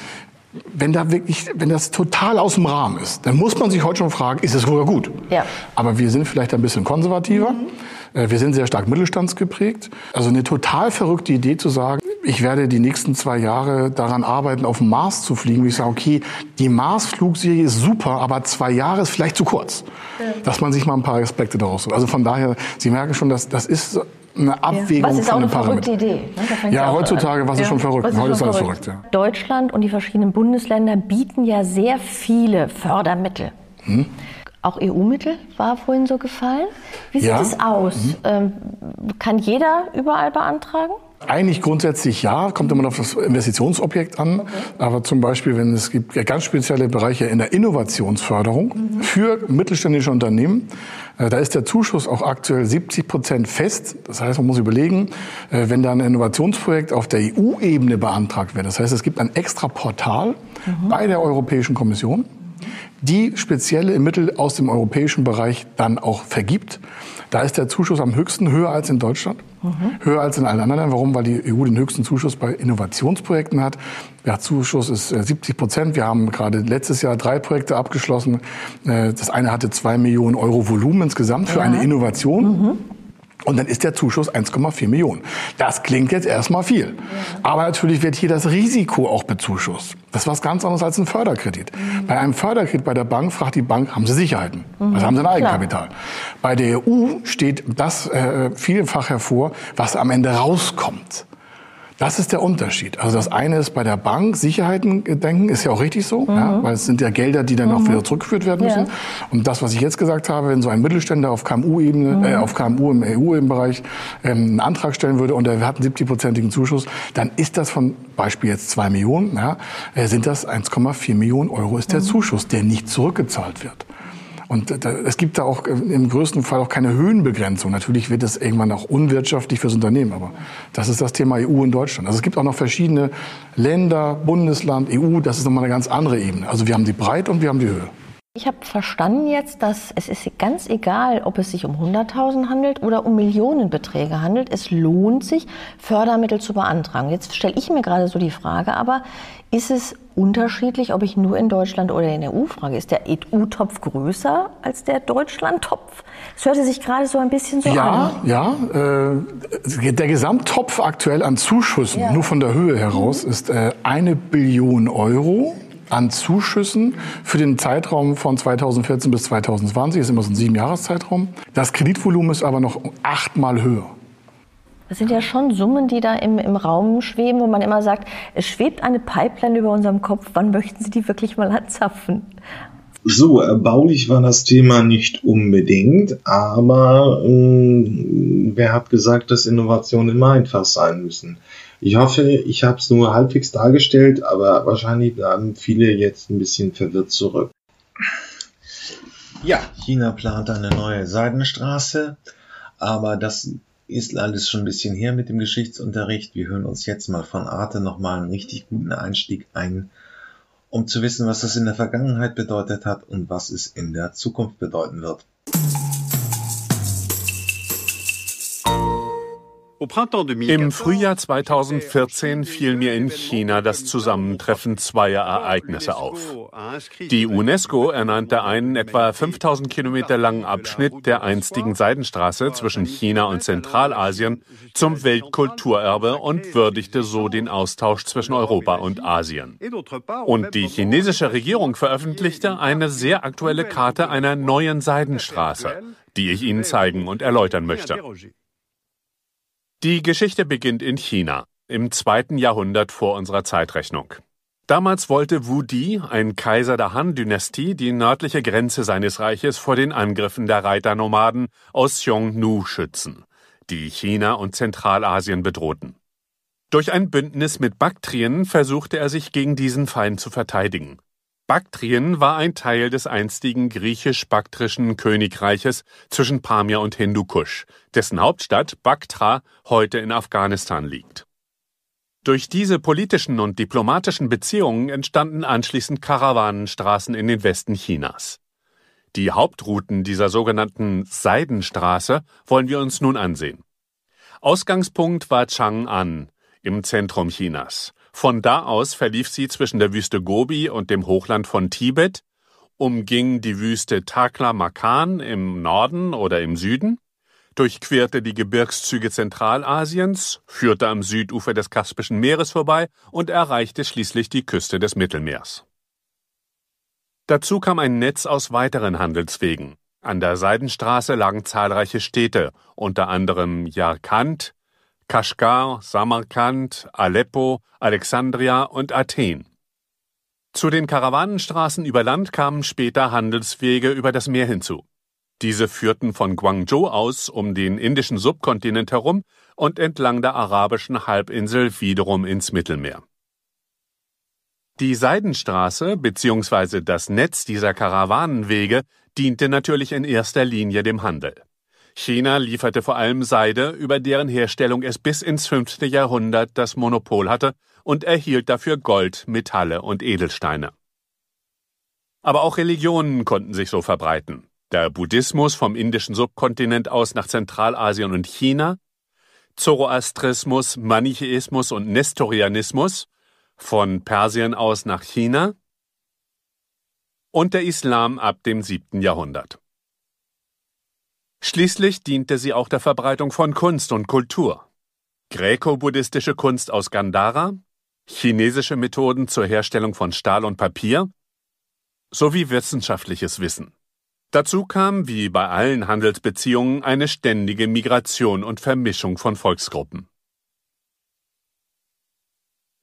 wenn da wirklich, wenn das total aus dem Rahmen ist, dann muss man sich heute schon fragen, ist es sogar gut? Ja. Aber wir sind vielleicht ein bisschen konservativer. Mhm. Äh, wir sind sehr stark mittelstandsgeprägt. Also eine total verrückte Idee zu sagen, ich werde die nächsten zwei Jahre daran arbeiten, auf den Mars zu fliegen. Ich sage, okay, die Mars-Flugserie ist super, aber zwei Jahre ist vielleicht zu kurz. Ja. Dass man sich mal ein paar Aspekte daraus sucht. Also von daher, Sie merken schon, dass das ist eine Abwägung was ist von auch eine verrückte Idee. Ne? Ja, heutzutage, was ist schon verrückt? Ist Heute ist alles verrückt. Ja. Deutschland und die verschiedenen Bundesländer bieten ja sehr viele Fördermittel. Hm? Auch EU-Mittel war vorhin so gefallen. Wie sieht ja. es aus? Mhm. Ähm, kann jeder überall beantragen? Eigentlich grundsätzlich ja, kommt immer auf das Investitionsobjekt an. Okay. Aber zum Beispiel, wenn es gibt ganz spezielle Bereiche in der Innovationsförderung mhm. für mittelständische Unternehmen, äh, da ist der Zuschuss auch aktuell 70 Prozent fest. Das heißt, man muss überlegen, äh, wenn da ein Innovationsprojekt auf der EU-Ebene beantragt wird. Das heißt, es gibt ein extra Portal mhm. bei der Europäischen Kommission, die spezielle Mittel aus dem europäischen Bereich dann auch vergibt. Da ist der Zuschuss am höchsten höher als in Deutschland, mhm. höher als in allen anderen Ländern. Warum? Weil die EU den höchsten Zuschuss bei Innovationsprojekten hat. Der Zuschuss ist 70 äh, Prozent. Wir haben gerade letztes Jahr drei Projekte abgeschlossen. Äh, das eine hatte zwei Millionen Euro Volumen insgesamt für ja. eine Innovation. Mhm. Und dann ist der Zuschuss 1,4 Millionen. Das klingt jetzt erstmal viel. Aber natürlich wird hier das Risiko auch bezuschusst. Das ist was ganz anderes als ein Förderkredit. Mhm. Bei einem Förderkredit bei der Bank fragt die Bank, haben Sie Sicherheiten? Mhm. Also haben Sie ein Eigenkapital? Klar. Bei der EU steht das äh, vielfach hervor, was am Ende rauskommt. Das ist der Unterschied. Also das eine ist bei der Bank Sicherheiten denken, ist ja auch richtig so, mhm. ja, weil es sind ja Gelder, die dann mhm. auch wieder zurückgeführt werden müssen. Ja. Und das, was ich jetzt gesagt habe, wenn so ein Mittelständler auf KMU-Ebene, mhm. äh, auf KMU im EU-Bereich ähm, einen Antrag stellen würde und er hat einen 70-prozentigen Zuschuss, dann ist das von Beispiel jetzt zwei Millionen, ja, äh, sind das 1,4 Millionen Euro ist der mhm. Zuschuss, der nicht zurückgezahlt wird. Und es gibt da auch im größten Fall auch keine Höhenbegrenzung. Natürlich wird es irgendwann auch unwirtschaftlich fürs Unternehmen, aber das ist das Thema EU in Deutschland. Also es gibt auch noch verschiedene Länder, Bundesland, EU, das ist nochmal eine ganz andere Ebene. Also wir haben die Breite und wir haben die Höhe. Ich habe verstanden jetzt, dass es ist ganz egal, ob es sich um 100.000 handelt oder um Millionenbeträge handelt. Es lohnt sich, Fördermittel zu beantragen. Jetzt stelle ich mir gerade so die Frage, aber ist es unterschiedlich, ob ich nur in Deutschland oder in der EU frage? Ist der EU-Topf größer als der Deutschland-Topf? Es hörte sich gerade so ein bisschen so ja, an. Ja, äh, der Gesamttopf aktuell an Zuschüssen, ja. nur von der Höhe heraus, mhm. ist äh, eine Billion Euro an Zuschüssen für den Zeitraum von 2014 bis 2020. Das ist immer so ein Siebenjahreszeitraum. Das Kreditvolumen ist aber noch achtmal höher. Das sind ja schon Summen, die da im, im Raum schweben, wo man immer sagt, es schwebt eine Pipeline über unserem Kopf. Wann möchten Sie die wirklich mal anzapfen? So, erbaulich war das Thema nicht unbedingt, aber äh, wer hat gesagt, dass Innovationen immer einfach sein müssen? Ich hoffe, ich habe es nur halbwegs dargestellt, aber wahrscheinlich bleiben viele jetzt ein bisschen verwirrt zurück. Ja, China plant eine neue Seidenstraße, aber das ist alles schon ein bisschen her mit dem Geschichtsunterricht. Wir hören uns jetzt mal von Arte nochmal einen richtig guten Einstieg ein, um zu wissen, was das in der Vergangenheit bedeutet hat und was es in der Zukunft bedeuten wird. Im Frühjahr 2014 fiel mir in China das Zusammentreffen zweier Ereignisse auf. Die UNESCO ernannte einen etwa 5000 Kilometer langen Abschnitt der einstigen Seidenstraße zwischen China und Zentralasien zum Weltkulturerbe und würdigte so den Austausch zwischen Europa und Asien. Und die chinesische Regierung veröffentlichte eine sehr aktuelle Karte einer neuen Seidenstraße, die ich Ihnen zeigen und erläutern möchte. Die Geschichte beginnt in China im zweiten Jahrhundert vor unserer Zeitrechnung. Damals wollte Wu Di, ein Kaiser der Han-Dynastie, die nördliche Grenze seines Reiches vor den Angriffen der Reiternomaden aus Xiongnu schützen, die China und Zentralasien bedrohten. Durch ein Bündnis mit Baktrien versuchte er sich gegen diesen Feind zu verteidigen. Baktrien war ein Teil des einstigen griechisch-baktrischen Königreiches zwischen Pamir und Hindukusch, dessen Hauptstadt Baktra heute in Afghanistan liegt. Durch diese politischen und diplomatischen Beziehungen entstanden anschließend Karawanenstraßen in den Westen Chinas. Die Hauptrouten dieser sogenannten Seidenstraße wollen wir uns nun ansehen. Ausgangspunkt war Chang'an im Zentrum Chinas von da aus verlief sie zwischen der Wüste Gobi und dem Hochland von Tibet, umging die Wüste Taklamakan im Norden oder im Süden, durchquerte die Gebirgszüge Zentralasiens, führte am Südufer des Kaspischen Meeres vorbei und erreichte schließlich die Küste des Mittelmeers. Dazu kam ein Netz aus weiteren Handelswegen. An der Seidenstraße lagen zahlreiche Städte, unter anderem Yarkand, Kaschgar, Samarkand, Aleppo, Alexandria und Athen. Zu den Karawanenstraßen über Land kamen später Handelswege über das Meer hinzu. Diese führten von Guangzhou aus um den indischen Subkontinent herum und entlang der arabischen Halbinsel wiederum ins Mittelmeer. Die Seidenstraße bzw. das Netz dieser Karawanenwege diente natürlich in erster Linie dem Handel. China lieferte vor allem Seide, über deren Herstellung es bis ins fünfte Jahrhundert das Monopol hatte und erhielt dafür Gold, Metalle und Edelsteine. Aber auch Religionen konnten sich so verbreiten. Der Buddhismus vom indischen Subkontinent aus nach Zentralasien und China, Zoroastrismus, Manichäismus und Nestorianismus von Persien aus nach China und der Islam ab dem siebten Jahrhundert. Schließlich diente sie auch der Verbreitung von Kunst und Kultur. Gräko-buddhistische Kunst aus Gandhara, chinesische Methoden zur Herstellung von Stahl und Papier sowie wissenschaftliches Wissen. Dazu kam, wie bei allen Handelsbeziehungen, eine ständige Migration und Vermischung von Volksgruppen.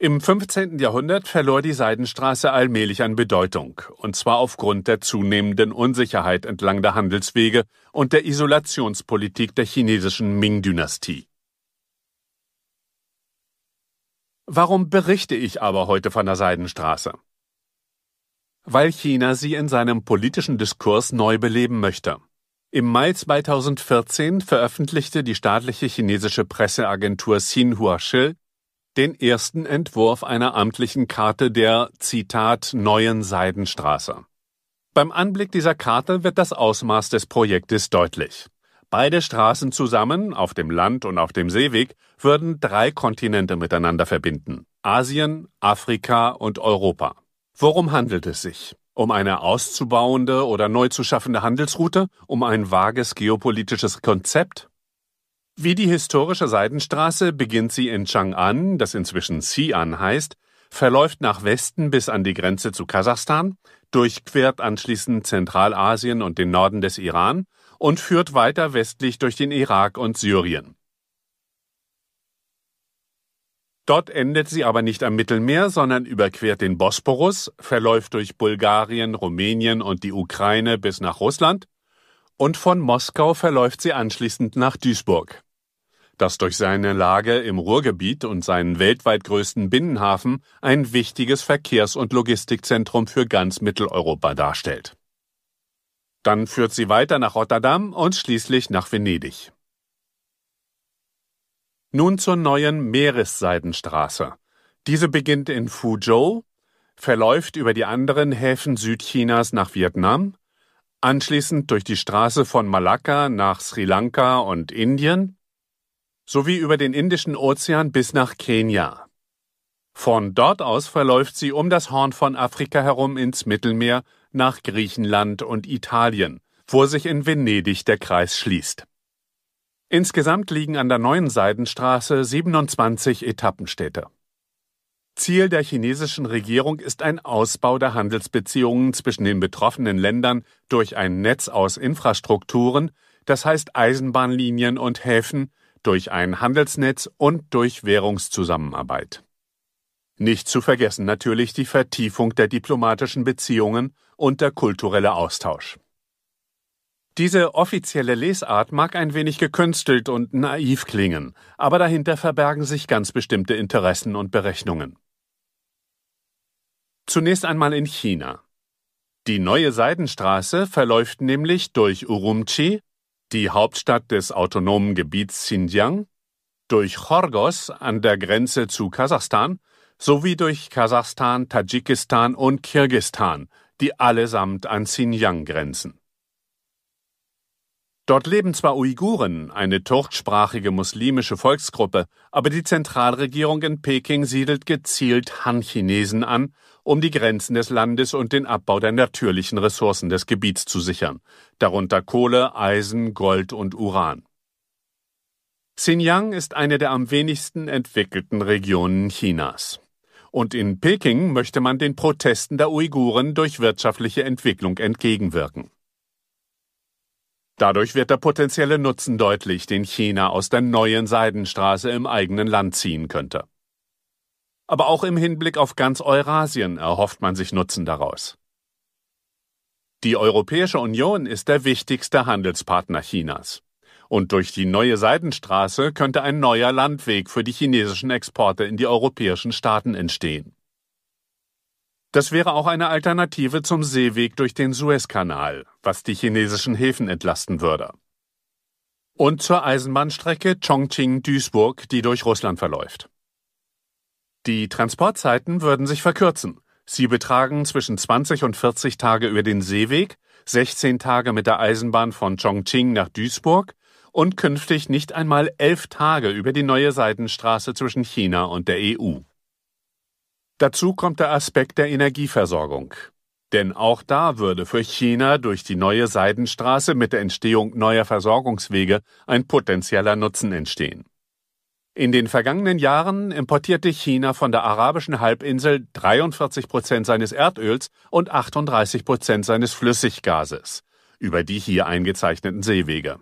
Im 15. Jahrhundert verlor die Seidenstraße allmählich an Bedeutung, und zwar aufgrund der zunehmenden Unsicherheit entlang der Handelswege und der Isolationspolitik der chinesischen Ming-Dynastie. Warum berichte ich aber heute von der Seidenstraße? weil China sie in seinem politischen Diskurs neu beleben möchte. Im Mai 2014 veröffentlichte die staatliche chinesische Presseagentur Xinhua Shi den ersten Entwurf einer amtlichen Karte der Zitat neuen Seidenstraße. Beim Anblick dieser Karte wird das Ausmaß des Projektes deutlich. Beide Straßen zusammen, auf dem Land und auf dem Seeweg, würden drei Kontinente miteinander verbinden. Asien, Afrika und Europa. Worum handelt es sich? Um eine auszubauende oder neu zu schaffende Handelsroute? Um ein vages geopolitisches Konzept? Wie die historische Seidenstraße beginnt sie in Chang'an, das inzwischen Xi'an heißt, verläuft nach Westen bis an die Grenze zu Kasachstan, durchquert anschließend Zentralasien und den Norden des Iran und führt weiter westlich durch den Irak und Syrien. Dort endet sie aber nicht am Mittelmeer, sondern überquert den Bosporus, verläuft durch Bulgarien, Rumänien und die Ukraine bis nach Russland und von Moskau verläuft sie anschließend nach Duisburg, das durch seine Lage im Ruhrgebiet und seinen weltweit größten Binnenhafen ein wichtiges Verkehrs- und Logistikzentrum für ganz Mitteleuropa darstellt. Dann führt sie weiter nach Rotterdam und schließlich nach Venedig. Nun zur neuen Meeresseidenstraße. Diese beginnt in Fuzhou, verläuft über die anderen Häfen Südchinas nach Vietnam, anschließend durch die Straße von Malakka nach Sri Lanka und Indien, sowie über den Indischen Ozean bis nach Kenia. Von dort aus verläuft sie um das Horn von Afrika herum ins Mittelmeer nach Griechenland und Italien, wo sich in Venedig der Kreis schließt. Insgesamt liegen an der neuen Seidenstraße 27 Etappenstädte. Ziel der chinesischen Regierung ist ein Ausbau der Handelsbeziehungen zwischen den betroffenen Ländern durch ein Netz aus Infrastrukturen, das heißt Eisenbahnlinien und Häfen, durch ein Handelsnetz und durch Währungszusammenarbeit. Nicht zu vergessen natürlich die Vertiefung der diplomatischen Beziehungen und der kulturelle Austausch. Diese offizielle Lesart mag ein wenig gekünstelt und naiv klingen, aber dahinter verbergen sich ganz bestimmte Interessen und Berechnungen. Zunächst einmal in China. Die neue Seidenstraße verläuft nämlich durch Urumqi, die Hauptstadt des autonomen Gebiets Xinjiang, durch Chorgos an der Grenze zu Kasachstan sowie durch Kasachstan, Tadschikistan und Kirgistan, die allesamt an Xinjiang grenzen. Dort leben zwar Uiguren, eine turksprachige muslimische Volksgruppe, aber die Zentralregierung in Peking siedelt gezielt Han-Chinesen an, um die Grenzen des Landes und den Abbau der natürlichen Ressourcen des Gebiets zu sichern, darunter Kohle, Eisen, Gold und Uran. Xinjiang ist eine der am wenigsten entwickelten Regionen Chinas. Und in Peking möchte man den Protesten der Uiguren durch wirtschaftliche Entwicklung entgegenwirken. Dadurch wird der potenzielle Nutzen deutlich, den China aus der neuen Seidenstraße im eigenen Land ziehen könnte. Aber auch im Hinblick auf ganz Eurasien erhofft man sich Nutzen daraus. Die Europäische Union ist der wichtigste Handelspartner Chinas. Und durch die neue Seidenstraße könnte ein neuer Landweg für die chinesischen Exporte in die europäischen Staaten entstehen. Das wäre auch eine Alternative zum Seeweg durch den Suezkanal, was die chinesischen Häfen entlasten würde. Und zur Eisenbahnstrecke Chongqing-Duisburg, die durch Russland verläuft. Die Transportzeiten würden sich verkürzen. Sie betragen zwischen 20 und 40 Tage über den Seeweg, 16 Tage mit der Eisenbahn von Chongqing nach Duisburg und künftig nicht einmal elf Tage über die neue Seidenstraße zwischen China und der EU. Dazu kommt der Aspekt der Energieversorgung. Denn auch da würde für China durch die neue Seidenstraße mit der Entstehung neuer Versorgungswege ein potenzieller Nutzen entstehen. In den vergangenen Jahren importierte China von der arabischen Halbinsel 43 Prozent seines Erdöls und 38 Prozent seines Flüssiggases über die hier eingezeichneten Seewege.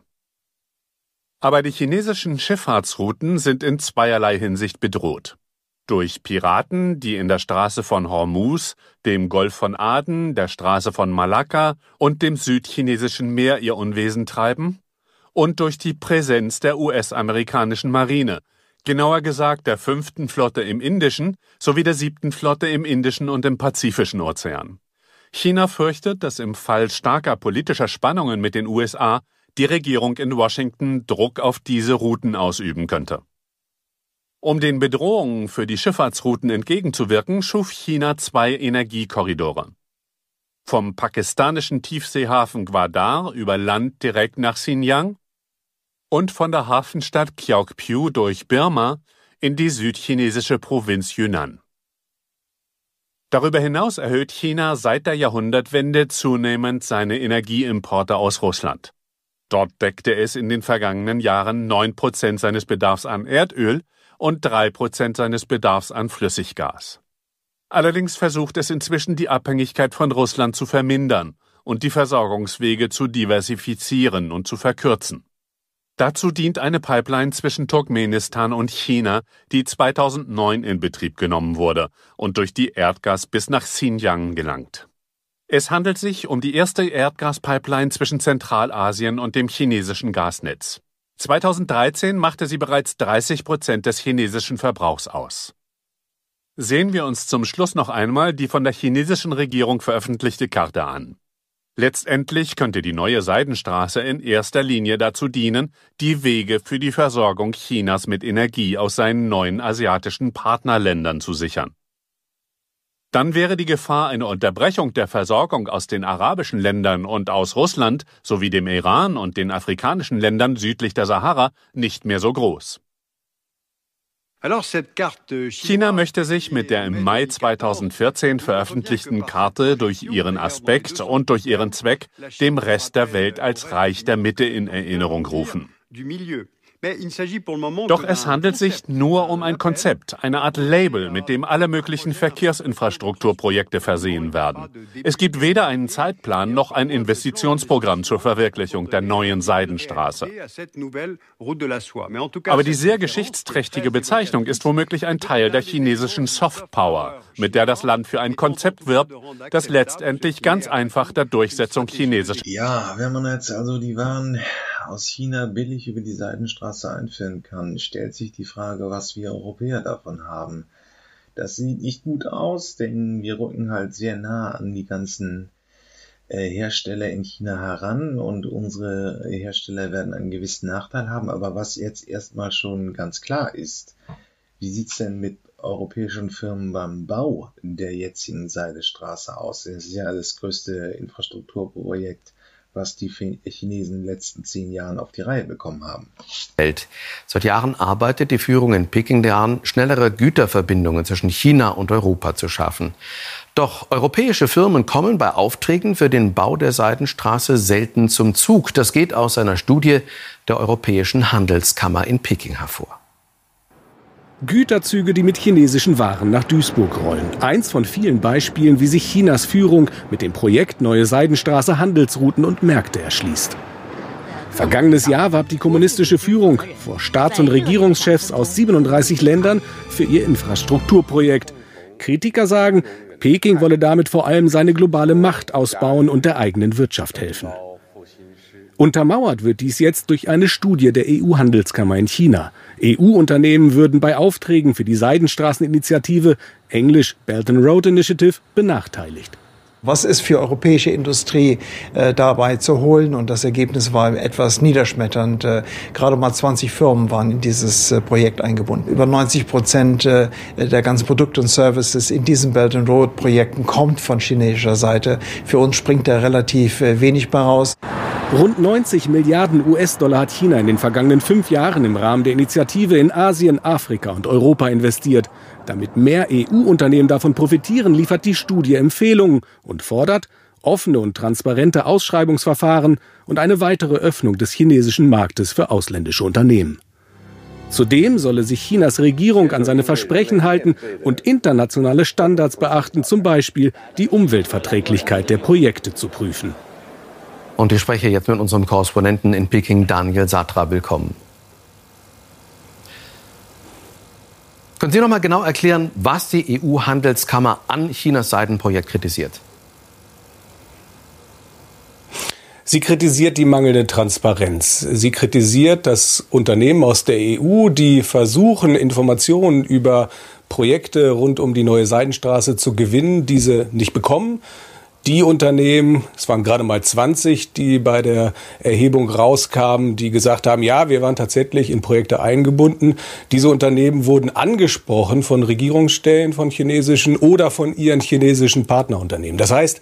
Aber die chinesischen Schifffahrtsrouten sind in zweierlei Hinsicht bedroht. Durch Piraten, die in der Straße von Hormuz, dem Golf von Aden, der Straße von Malakka und dem südchinesischen Meer ihr Unwesen treiben, und durch die Präsenz der US-amerikanischen Marine, genauer gesagt der fünften Flotte im Indischen sowie der siebten Flotte im Indischen und im Pazifischen Ozean. China fürchtet, dass im Fall starker politischer Spannungen mit den USA die Regierung in Washington Druck auf diese Routen ausüben könnte. Um den Bedrohungen für die Schifffahrtsrouten entgegenzuwirken, schuf China zwei Energiekorridore. Vom pakistanischen Tiefseehafen Gwadar über Land direkt nach Xinjiang und von der Hafenstadt Kyaukpyu durch Birma in die südchinesische Provinz Yunnan. Darüber hinaus erhöht China seit der Jahrhundertwende zunehmend seine Energieimporte aus Russland. Dort deckte es in den vergangenen Jahren neun Prozent seines Bedarfs an Erdöl und drei Prozent seines Bedarfs an Flüssiggas. Allerdings versucht es inzwischen die Abhängigkeit von Russland zu vermindern und die Versorgungswege zu diversifizieren und zu verkürzen. Dazu dient eine Pipeline zwischen Turkmenistan und China, die 2009 in Betrieb genommen wurde und durch die Erdgas bis nach Xinjiang gelangt. Es handelt sich um die erste Erdgaspipeline zwischen Zentralasien und dem chinesischen Gasnetz. 2013 machte sie bereits 30 Prozent des chinesischen Verbrauchs aus. Sehen wir uns zum Schluss noch einmal die von der chinesischen Regierung veröffentlichte Karte an. Letztendlich könnte die neue Seidenstraße in erster Linie dazu dienen, die Wege für die Versorgung Chinas mit Energie aus seinen neuen asiatischen Partnerländern zu sichern. Dann wäre die Gefahr einer Unterbrechung der Versorgung aus den arabischen Ländern und aus Russland sowie dem Iran und den afrikanischen Ländern südlich der Sahara nicht mehr so groß. China möchte sich mit der im Mai 2014 veröffentlichten Karte durch ihren Aspekt und durch ihren Zweck dem Rest der Welt als Reich der Mitte in Erinnerung rufen. Doch es handelt sich nur um ein Konzept, eine Art Label, mit dem alle möglichen Verkehrsinfrastrukturprojekte versehen werden. Es gibt weder einen Zeitplan noch ein Investitionsprogramm zur Verwirklichung der neuen Seidenstraße. Aber die sehr geschichtsträchtige Bezeichnung ist womöglich ein Teil der chinesischen Soft Power, mit der das Land für ein Konzept wirbt, das letztendlich ganz einfach der Durchsetzung chinesischer. Ja, wenn man jetzt also die Waren aus China billig über die Seidenstraße einführen kann, stellt sich die Frage, was wir Europäer davon haben. Das sieht nicht gut aus, denn wir rücken halt sehr nah an die ganzen äh, Hersteller in China heran und unsere Hersteller werden einen gewissen Nachteil haben. Aber was jetzt erstmal schon ganz klar ist, wie sieht's denn mit europäischen Firmen beim Bau der jetzigen Seidestraße aus? Das ist ja das größte Infrastrukturprojekt was die Chinesen in den letzten zehn Jahren auf die Reihe bekommen haben. Seit Jahren arbeitet die Führung in Peking daran, schnellere Güterverbindungen zwischen China und Europa zu schaffen. Doch europäische Firmen kommen bei Aufträgen für den Bau der Seidenstraße selten zum Zug. Das geht aus einer Studie der Europäischen Handelskammer in Peking hervor. Güterzüge, die mit chinesischen Waren nach Duisburg rollen. Eins von vielen Beispielen, wie sich Chinas Führung mit dem Projekt Neue Seidenstraße Handelsrouten und Märkte erschließt. Vergangenes Jahr warb die kommunistische Führung vor Staats- und Regierungschefs aus 37 Ländern für ihr Infrastrukturprojekt. Kritiker sagen, Peking wolle damit vor allem seine globale Macht ausbauen und der eigenen Wirtschaft helfen. Untermauert wird dies jetzt durch eine Studie der EU-Handelskammer in China. EU-Unternehmen würden bei Aufträgen für die Seidenstraßeninitiative, englisch Belt and Road Initiative, benachteiligt. Was ist für europäische Industrie äh, dabei zu holen? Und das Ergebnis war etwas niederschmetternd. Äh, gerade mal 20 Firmen waren in dieses äh, Projekt eingebunden. Über 90 Prozent äh, der ganzen Produkte und Services in diesen Belt and Road Projekten kommt von chinesischer Seite. Für uns springt da relativ äh, wenig bei raus. Rund 90 Milliarden US-Dollar hat China in den vergangenen fünf Jahren im Rahmen der Initiative in Asien, Afrika und Europa investiert. Damit mehr EU-Unternehmen davon profitieren, liefert die Studie Empfehlungen und fordert offene und transparente Ausschreibungsverfahren und eine weitere Öffnung des chinesischen Marktes für ausländische Unternehmen. Zudem solle sich Chinas Regierung an seine Versprechen halten und internationale Standards beachten, zum Beispiel die Umweltverträglichkeit der Projekte zu prüfen. Und ich spreche jetzt mit unserem Korrespondenten in Peking, Daniel Satra. Willkommen. Können Sie noch mal genau erklären, was die EU-Handelskammer an Chinas Seidenprojekt kritisiert? Sie kritisiert die mangelnde Transparenz. Sie kritisiert, dass Unternehmen aus der EU, die versuchen, Informationen über Projekte rund um die neue Seidenstraße zu gewinnen, diese nicht bekommen. Die Unternehmen, es waren gerade mal 20, die bei der Erhebung rauskamen, die gesagt haben, ja, wir waren tatsächlich in Projekte eingebunden. Diese Unternehmen wurden angesprochen von Regierungsstellen, von chinesischen oder von ihren chinesischen Partnerunternehmen. Das heißt,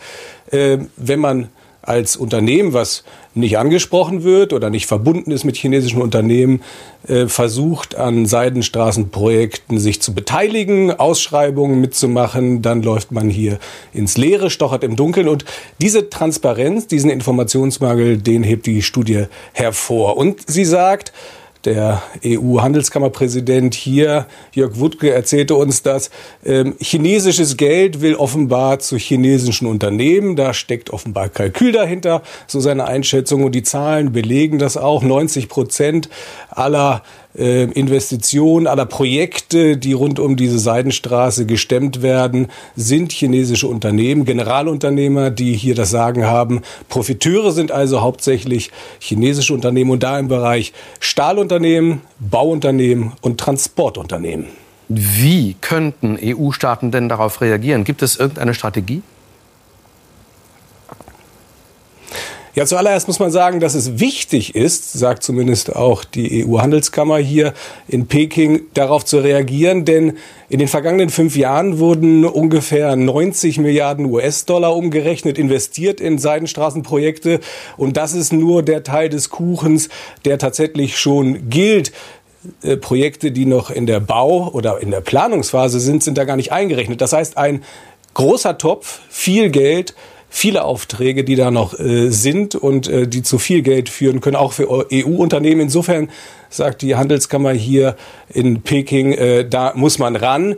äh, wenn man als Unternehmen, was nicht angesprochen wird oder nicht verbunden ist mit chinesischen Unternehmen, äh, versucht an Seidenstraßenprojekten sich zu beteiligen, Ausschreibungen mitzumachen, dann läuft man hier ins Leere, stochert im Dunkeln und diese Transparenz, diesen Informationsmangel, den hebt die Studie hervor. Und sie sagt, der EU-Handelskammerpräsident hier, Jörg Wuttke, erzählte uns, dass ähm, chinesisches Geld will offenbar zu chinesischen Unternehmen. Da steckt offenbar Kalkül dahinter, so seine Einschätzung. Und die Zahlen belegen das auch. 90 Prozent aller äh, Investitionen, aller Projekte, die rund um diese Seidenstraße gestemmt werden, sind chinesische Unternehmen, Generalunternehmer, die hier das Sagen haben. Profiteure sind also hauptsächlich chinesische Unternehmen und da im Bereich Stahlunternehmen, Bauunternehmen und Transportunternehmen. Wie könnten EU-Staaten denn darauf reagieren? Gibt es irgendeine Strategie? Ja, zuallererst muss man sagen, dass es wichtig ist, sagt zumindest auch die EU-Handelskammer hier in Peking, darauf zu reagieren, denn in den vergangenen fünf Jahren wurden ungefähr 90 Milliarden US-Dollar umgerechnet, investiert in Seidenstraßenprojekte. Und das ist nur der Teil des Kuchens, der tatsächlich schon gilt. Äh, Projekte, die noch in der Bau- oder in der Planungsphase sind, sind da gar nicht eingerechnet. Das heißt, ein großer Topf, viel Geld, viele Aufträge, die da noch äh, sind und äh, die zu viel Geld führen können, auch für EU-Unternehmen. Insofern sagt die Handelskammer hier in Peking, äh, da muss man ran.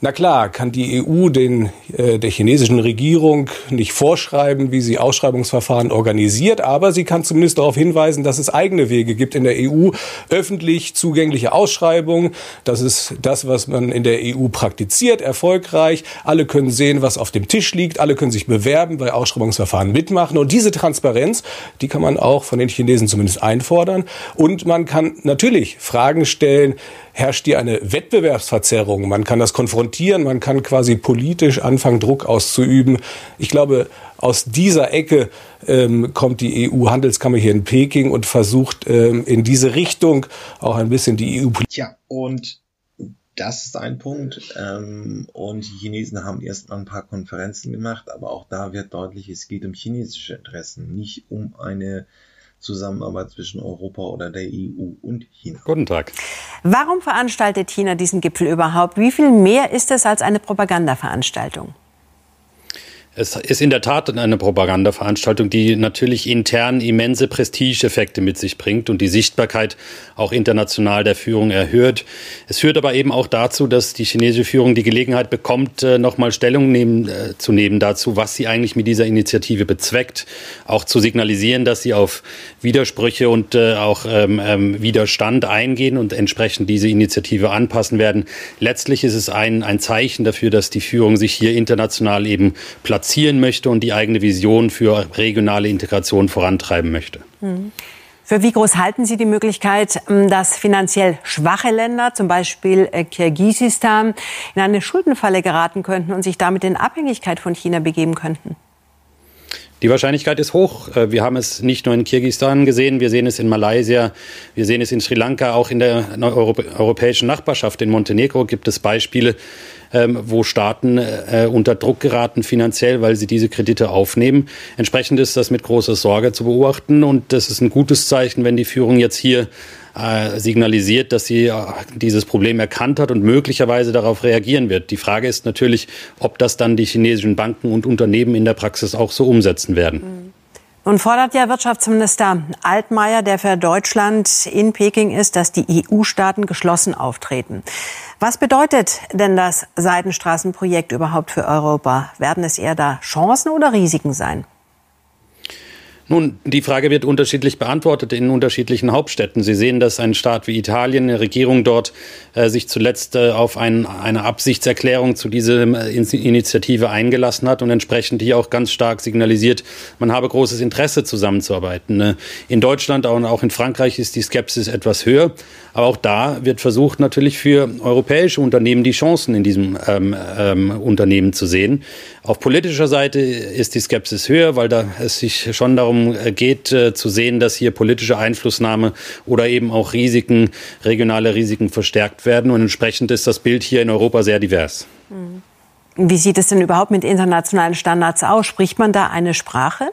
Na klar, kann die EU den, äh, der chinesischen Regierung nicht vorschreiben, wie sie Ausschreibungsverfahren organisiert, aber sie kann zumindest darauf hinweisen, dass es eigene Wege gibt in der EU, öffentlich zugängliche Ausschreibungen. Das ist das, was man in der EU praktiziert, erfolgreich. Alle können sehen, was auf dem Tisch liegt. Alle können sich bewerben, bei Ausschreibungsverfahren mitmachen. Und diese Transparenz, die kann man auch von den Chinesen zumindest einfordern. Und man kann natürlich Fragen stellen, herrscht hier eine Wettbewerbsverzerrung. Man kann das konfrontieren, man kann quasi politisch anfangen, Druck auszuüben. Ich glaube, aus dieser Ecke ähm, kommt die EU-Handelskammer hier in Peking und versucht ähm, in diese Richtung auch ein bisschen die EU. Tja, und das ist ein Punkt. Ähm, und die Chinesen haben erst mal ein paar Konferenzen gemacht, aber auch da wird deutlich, es geht um chinesische Interessen, nicht um eine Zusammenarbeit zwischen Europa oder der EU und China. Guten Tag. Warum veranstaltet China diesen Gipfel überhaupt? Wie viel mehr ist es als eine Propagandaveranstaltung? Es ist in der Tat eine Propagandaveranstaltung, die natürlich intern immense Prestigeeffekte mit sich bringt und die Sichtbarkeit auch international der Führung erhöht. Es führt aber eben auch dazu, dass die chinesische Führung die Gelegenheit bekommt, äh, nochmal Stellung nehmen, äh, zu nehmen dazu, was sie eigentlich mit dieser Initiative bezweckt, auch zu signalisieren, dass sie auf Widersprüche und äh, auch ähm, ähm, Widerstand eingehen und entsprechend diese Initiative anpassen werden. Letztlich ist es ein, ein Zeichen dafür, dass die Führung sich hier international eben platziert platzieren möchte und die eigene Vision für regionale Integration vorantreiben möchte. Mhm. Für wie groß halten Sie die Möglichkeit, ähm, dass finanziell schwache Länder, zum Beispiel äh, Kirgisistan, in eine Schuldenfalle geraten könnten und sich damit in Abhängigkeit von China begeben könnten? Die Wahrscheinlichkeit ist hoch. Äh, wir haben es nicht nur in Kirgisistan gesehen, wir sehen es in Malaysia, wir sehen es in Sri Lanka, auch in der europäischen Nachbarschaft. In Montenegro gibt es Beispiele, ähm, wo Staaten äh, unter Druck geraten finanziell, weil sie diese Kredite aufnehmen. Entsprechend ist das mit großer Sorge zu beobachten und das ist ein gutes Zeichen, wenn die Führung jetzt hier äh, signalisiert, dass sie äh, dieses Problem erkannt hat und möglicherweise darauf reagieren wird. Die Frage ist natürlich, ob das dann die chinesischen Banken und Unternehmen in der Praxis auch so umsetzen werden. Mhm. Nun fordert ja Wirtschaftsminister Altmaier, der für Deutschland in Peking ist, dass die EU-Staaten geschlossen auftreten. Was bedeutet denn das Seidenstraßenprojekt überhaupt für Europa? Werden es eher da Chancen oder Risiken sein? Nun, die Frage wird unterschiedlich beantwortet in unterschiedlichen Hauptstädten. Sie sehen, dass ein Staat wie Italien, eine Regierung dort, äh, sich zuletzt äh, auf ein, eine Absichtserklärung zu dieser äh, Initiative eingelassen hat und entsprechend hier auch ganz stark signalisiert, man habe großes Interesse zusammenzuarbeiten. Äh, in Deutschland und auch in Frankreich ist die Skepsis etwas höher. Aber auch da wird versucht, natürlich für europäische Unternehmen die Chancen in diesem ähm, ähm, Unternehmen zu sehen. Auf politischer Seite ist die Skepsis höher, weil da es sich schon darum äh, geht, äh, zu sehen, dass hier politische Einflussnahme oder eben auch Risiken, regionale Risiken verstärkt werden. Und entsprechend ist das Bild hier in Europa sehr divers. Mhm. Wie sieht es denn überhaupt mit internationalen Standards aus? Spricht man da eine Sprache?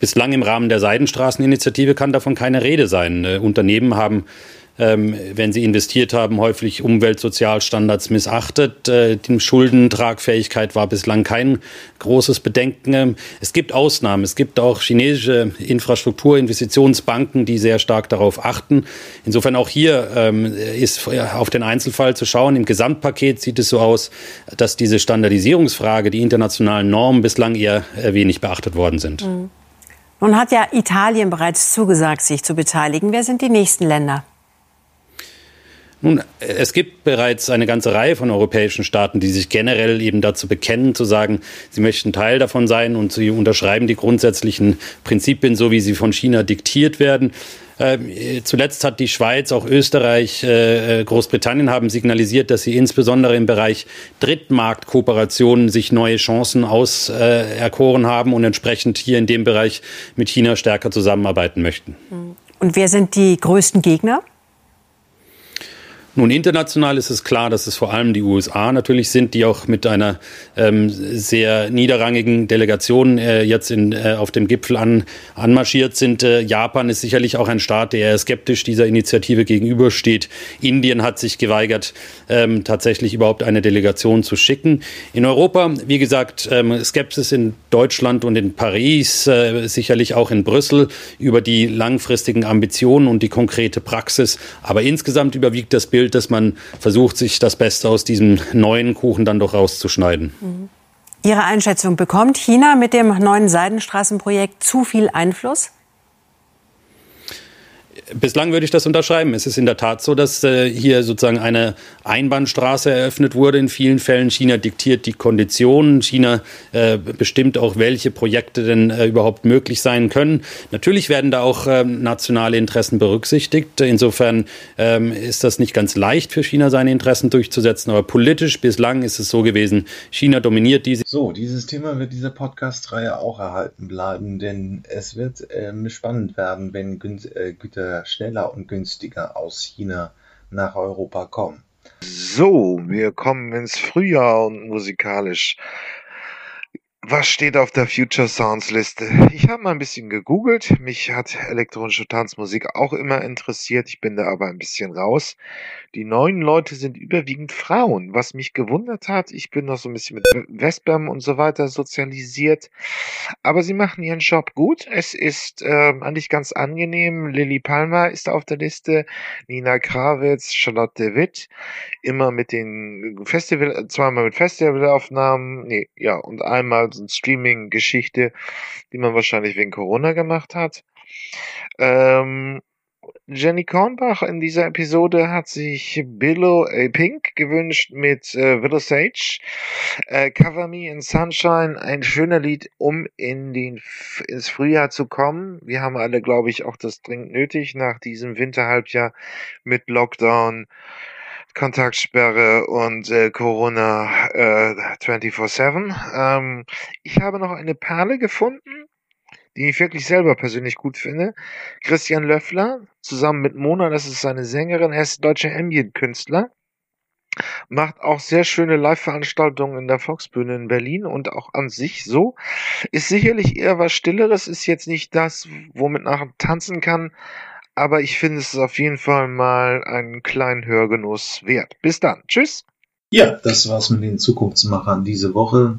Bislang im Rahmen der Seidenstraßeninitiative kann davon keine Rede sein. Äh, Unternehmen haben ähm, wenn sie investiert haben, häufig Umweltsozialstandards missachtet. Äh, die Schuldentragfähigkeit war bislang kein großes Bedenken. Ähm, es gibt Ausnahmen. Es gibt auch chinesische Infrastrukturinvestitionsbanken, die sehr stark darauf achten. Insofern auch hier ähm, ist auf den Einzelfall zu schauen. Im Gesamtpaket sieht es so aus, dass diese Standardisierungsfrage, die internationalen Normen bislang eher äh, wenig beachtet worden sind. Mhm. Nun hat ja Italien bereits zugesagt, sich zu beteiligen. Wer sind die nächsten Länder? Nun, es gibt bereits eine ganze Reihe von europäischen Staaten, die sich generell eben dazu bekennen, zu sagen, sie möchten Teil davon sein und sie unterschreiben die grundsätzlichen Prinzipien, so wie sie von China diktiert werden. Ähm, zuletzt hat die Schweiz, auch Österreich, äh, Großbritannien haben signalisiert, dass sie insbesondere im Bereich Drittmarktkooperationen sich neue Chancen auserkoren haben und entsprechend hier in dem Bereich mit China stärker zusammenarbeiten möchten. Und wer sind die größten Gegner? Nun, international ist es klar, dass es vor allem die USA natürlich sind, die auch mit einer ähm, sehr niederrangigen Delegation äh, jetzt in, äh, auf dem Gipfel an, anmarschiert sind. Äh, Japan ist sicherlich auch ein Staat, der eher skeptisch dieser Initiative gegenübersteht. Indien hat sich geweigert, ähm, tatsächlich überhaupt eine Delegation zu schicken. In Europa, wie gesagt, ähm, Skepsis in Deutschland und in Paris, äh, sicherlich auch in Brüssel über die langfristigen Ambitionen und die konkrete Praxis. Aber insgesamt überwiegt das Bild, Bild, dass man versucht, sich das Beste aus diesem neuen Kuchen dann doch rauszuschneiden. Mhm. Ihre Einschätzung, bekommt China mit dem neuen Seidenstraßenprojekt zu viel Einfluss? Bislang würde ich das unterschreiben. Es ist in der Tat so, dass äh, hier sozusagen eine Einbahnstraße eröffnet wurde. In vielen Fällen China diktiert die Konditionen. China äh, bestimmt auch, welche Projekte denn äh, überhaupt möglich sein können. Natürlich werden da auch ähm, nationale Interessen berücksichtigt. Insofern ähm, ist das nicht ganz leicht für China, seine Interessen durchzusetzen. Aber politisch bislang ist es so gewesen, China dominiert diese. So, dieses Thema wird dieser Podcast-Reihe auch erhalten bleiben, denn es wird ähm, spannend werden, wenn äh, Schneller und günstiger aus China nach Europa kommen. So, wir kommen ins Frühjahr und musikalisch. Was steht auf der Future Sounds Liste? Ich habe mal ein bisschen gegoogelt. Mich hat elektronische Tanzmusik auch immer interessiert. Ich bin da aber ein bisschen raus. Die neuen Leute sind überwiegend Frauen, was mich gewundert hat. Ich bin noch so ein bisschen mit Wespern und so weiter sozialisiert. Aber sie machen ihren Job gut. Es ist äh, eigentlich ganz angenehm. Lilly Palmer ist auf der Liste, Nina Krawitz, Charlotte Witt. Immer mit den Festival, zweimal mit Festivalaufnahmen. Nee, ja, und einmal so eine Streaming-Geschichte, die man wahrscheinlich wegen Corona gemacht hat. Ähm, Jenny Kornbach in dieser Episode hat sich Billow A. Pink gewünscht mit äh, Willow Sage. Äh, Cover Me in Sunshine, ein schöner Lied, um in den, ins Frühjahr zu kommen. Wir haben alle, glaube ich, auch das dringend nötig nach diesem Winterhalbjahr mit Lockdown. Kontaktsperre und äh, Corona äh, 24-7. Ähm, ich habe noch eine Perle gefunden die ich wirklich selber persönlich gut finde. Christian Löffler, zusammen mit Mona, das ist seine Sängerin, er ist deutscher Ambient-Künstler. macht auch sehr schöne Live-Veranstaltungen in der Volksbühne in Berlin und auch an sich so. Ist sicherlich eher was Stilleres, ist jetzt nicht das, womit man tanzen kann, aber ich finde es auf jeden Fall mal einen kleinen Hörgenuss wert. Bis dann. Tschüss. Ja, das war's mit den Zukunftsmachern diese Woche.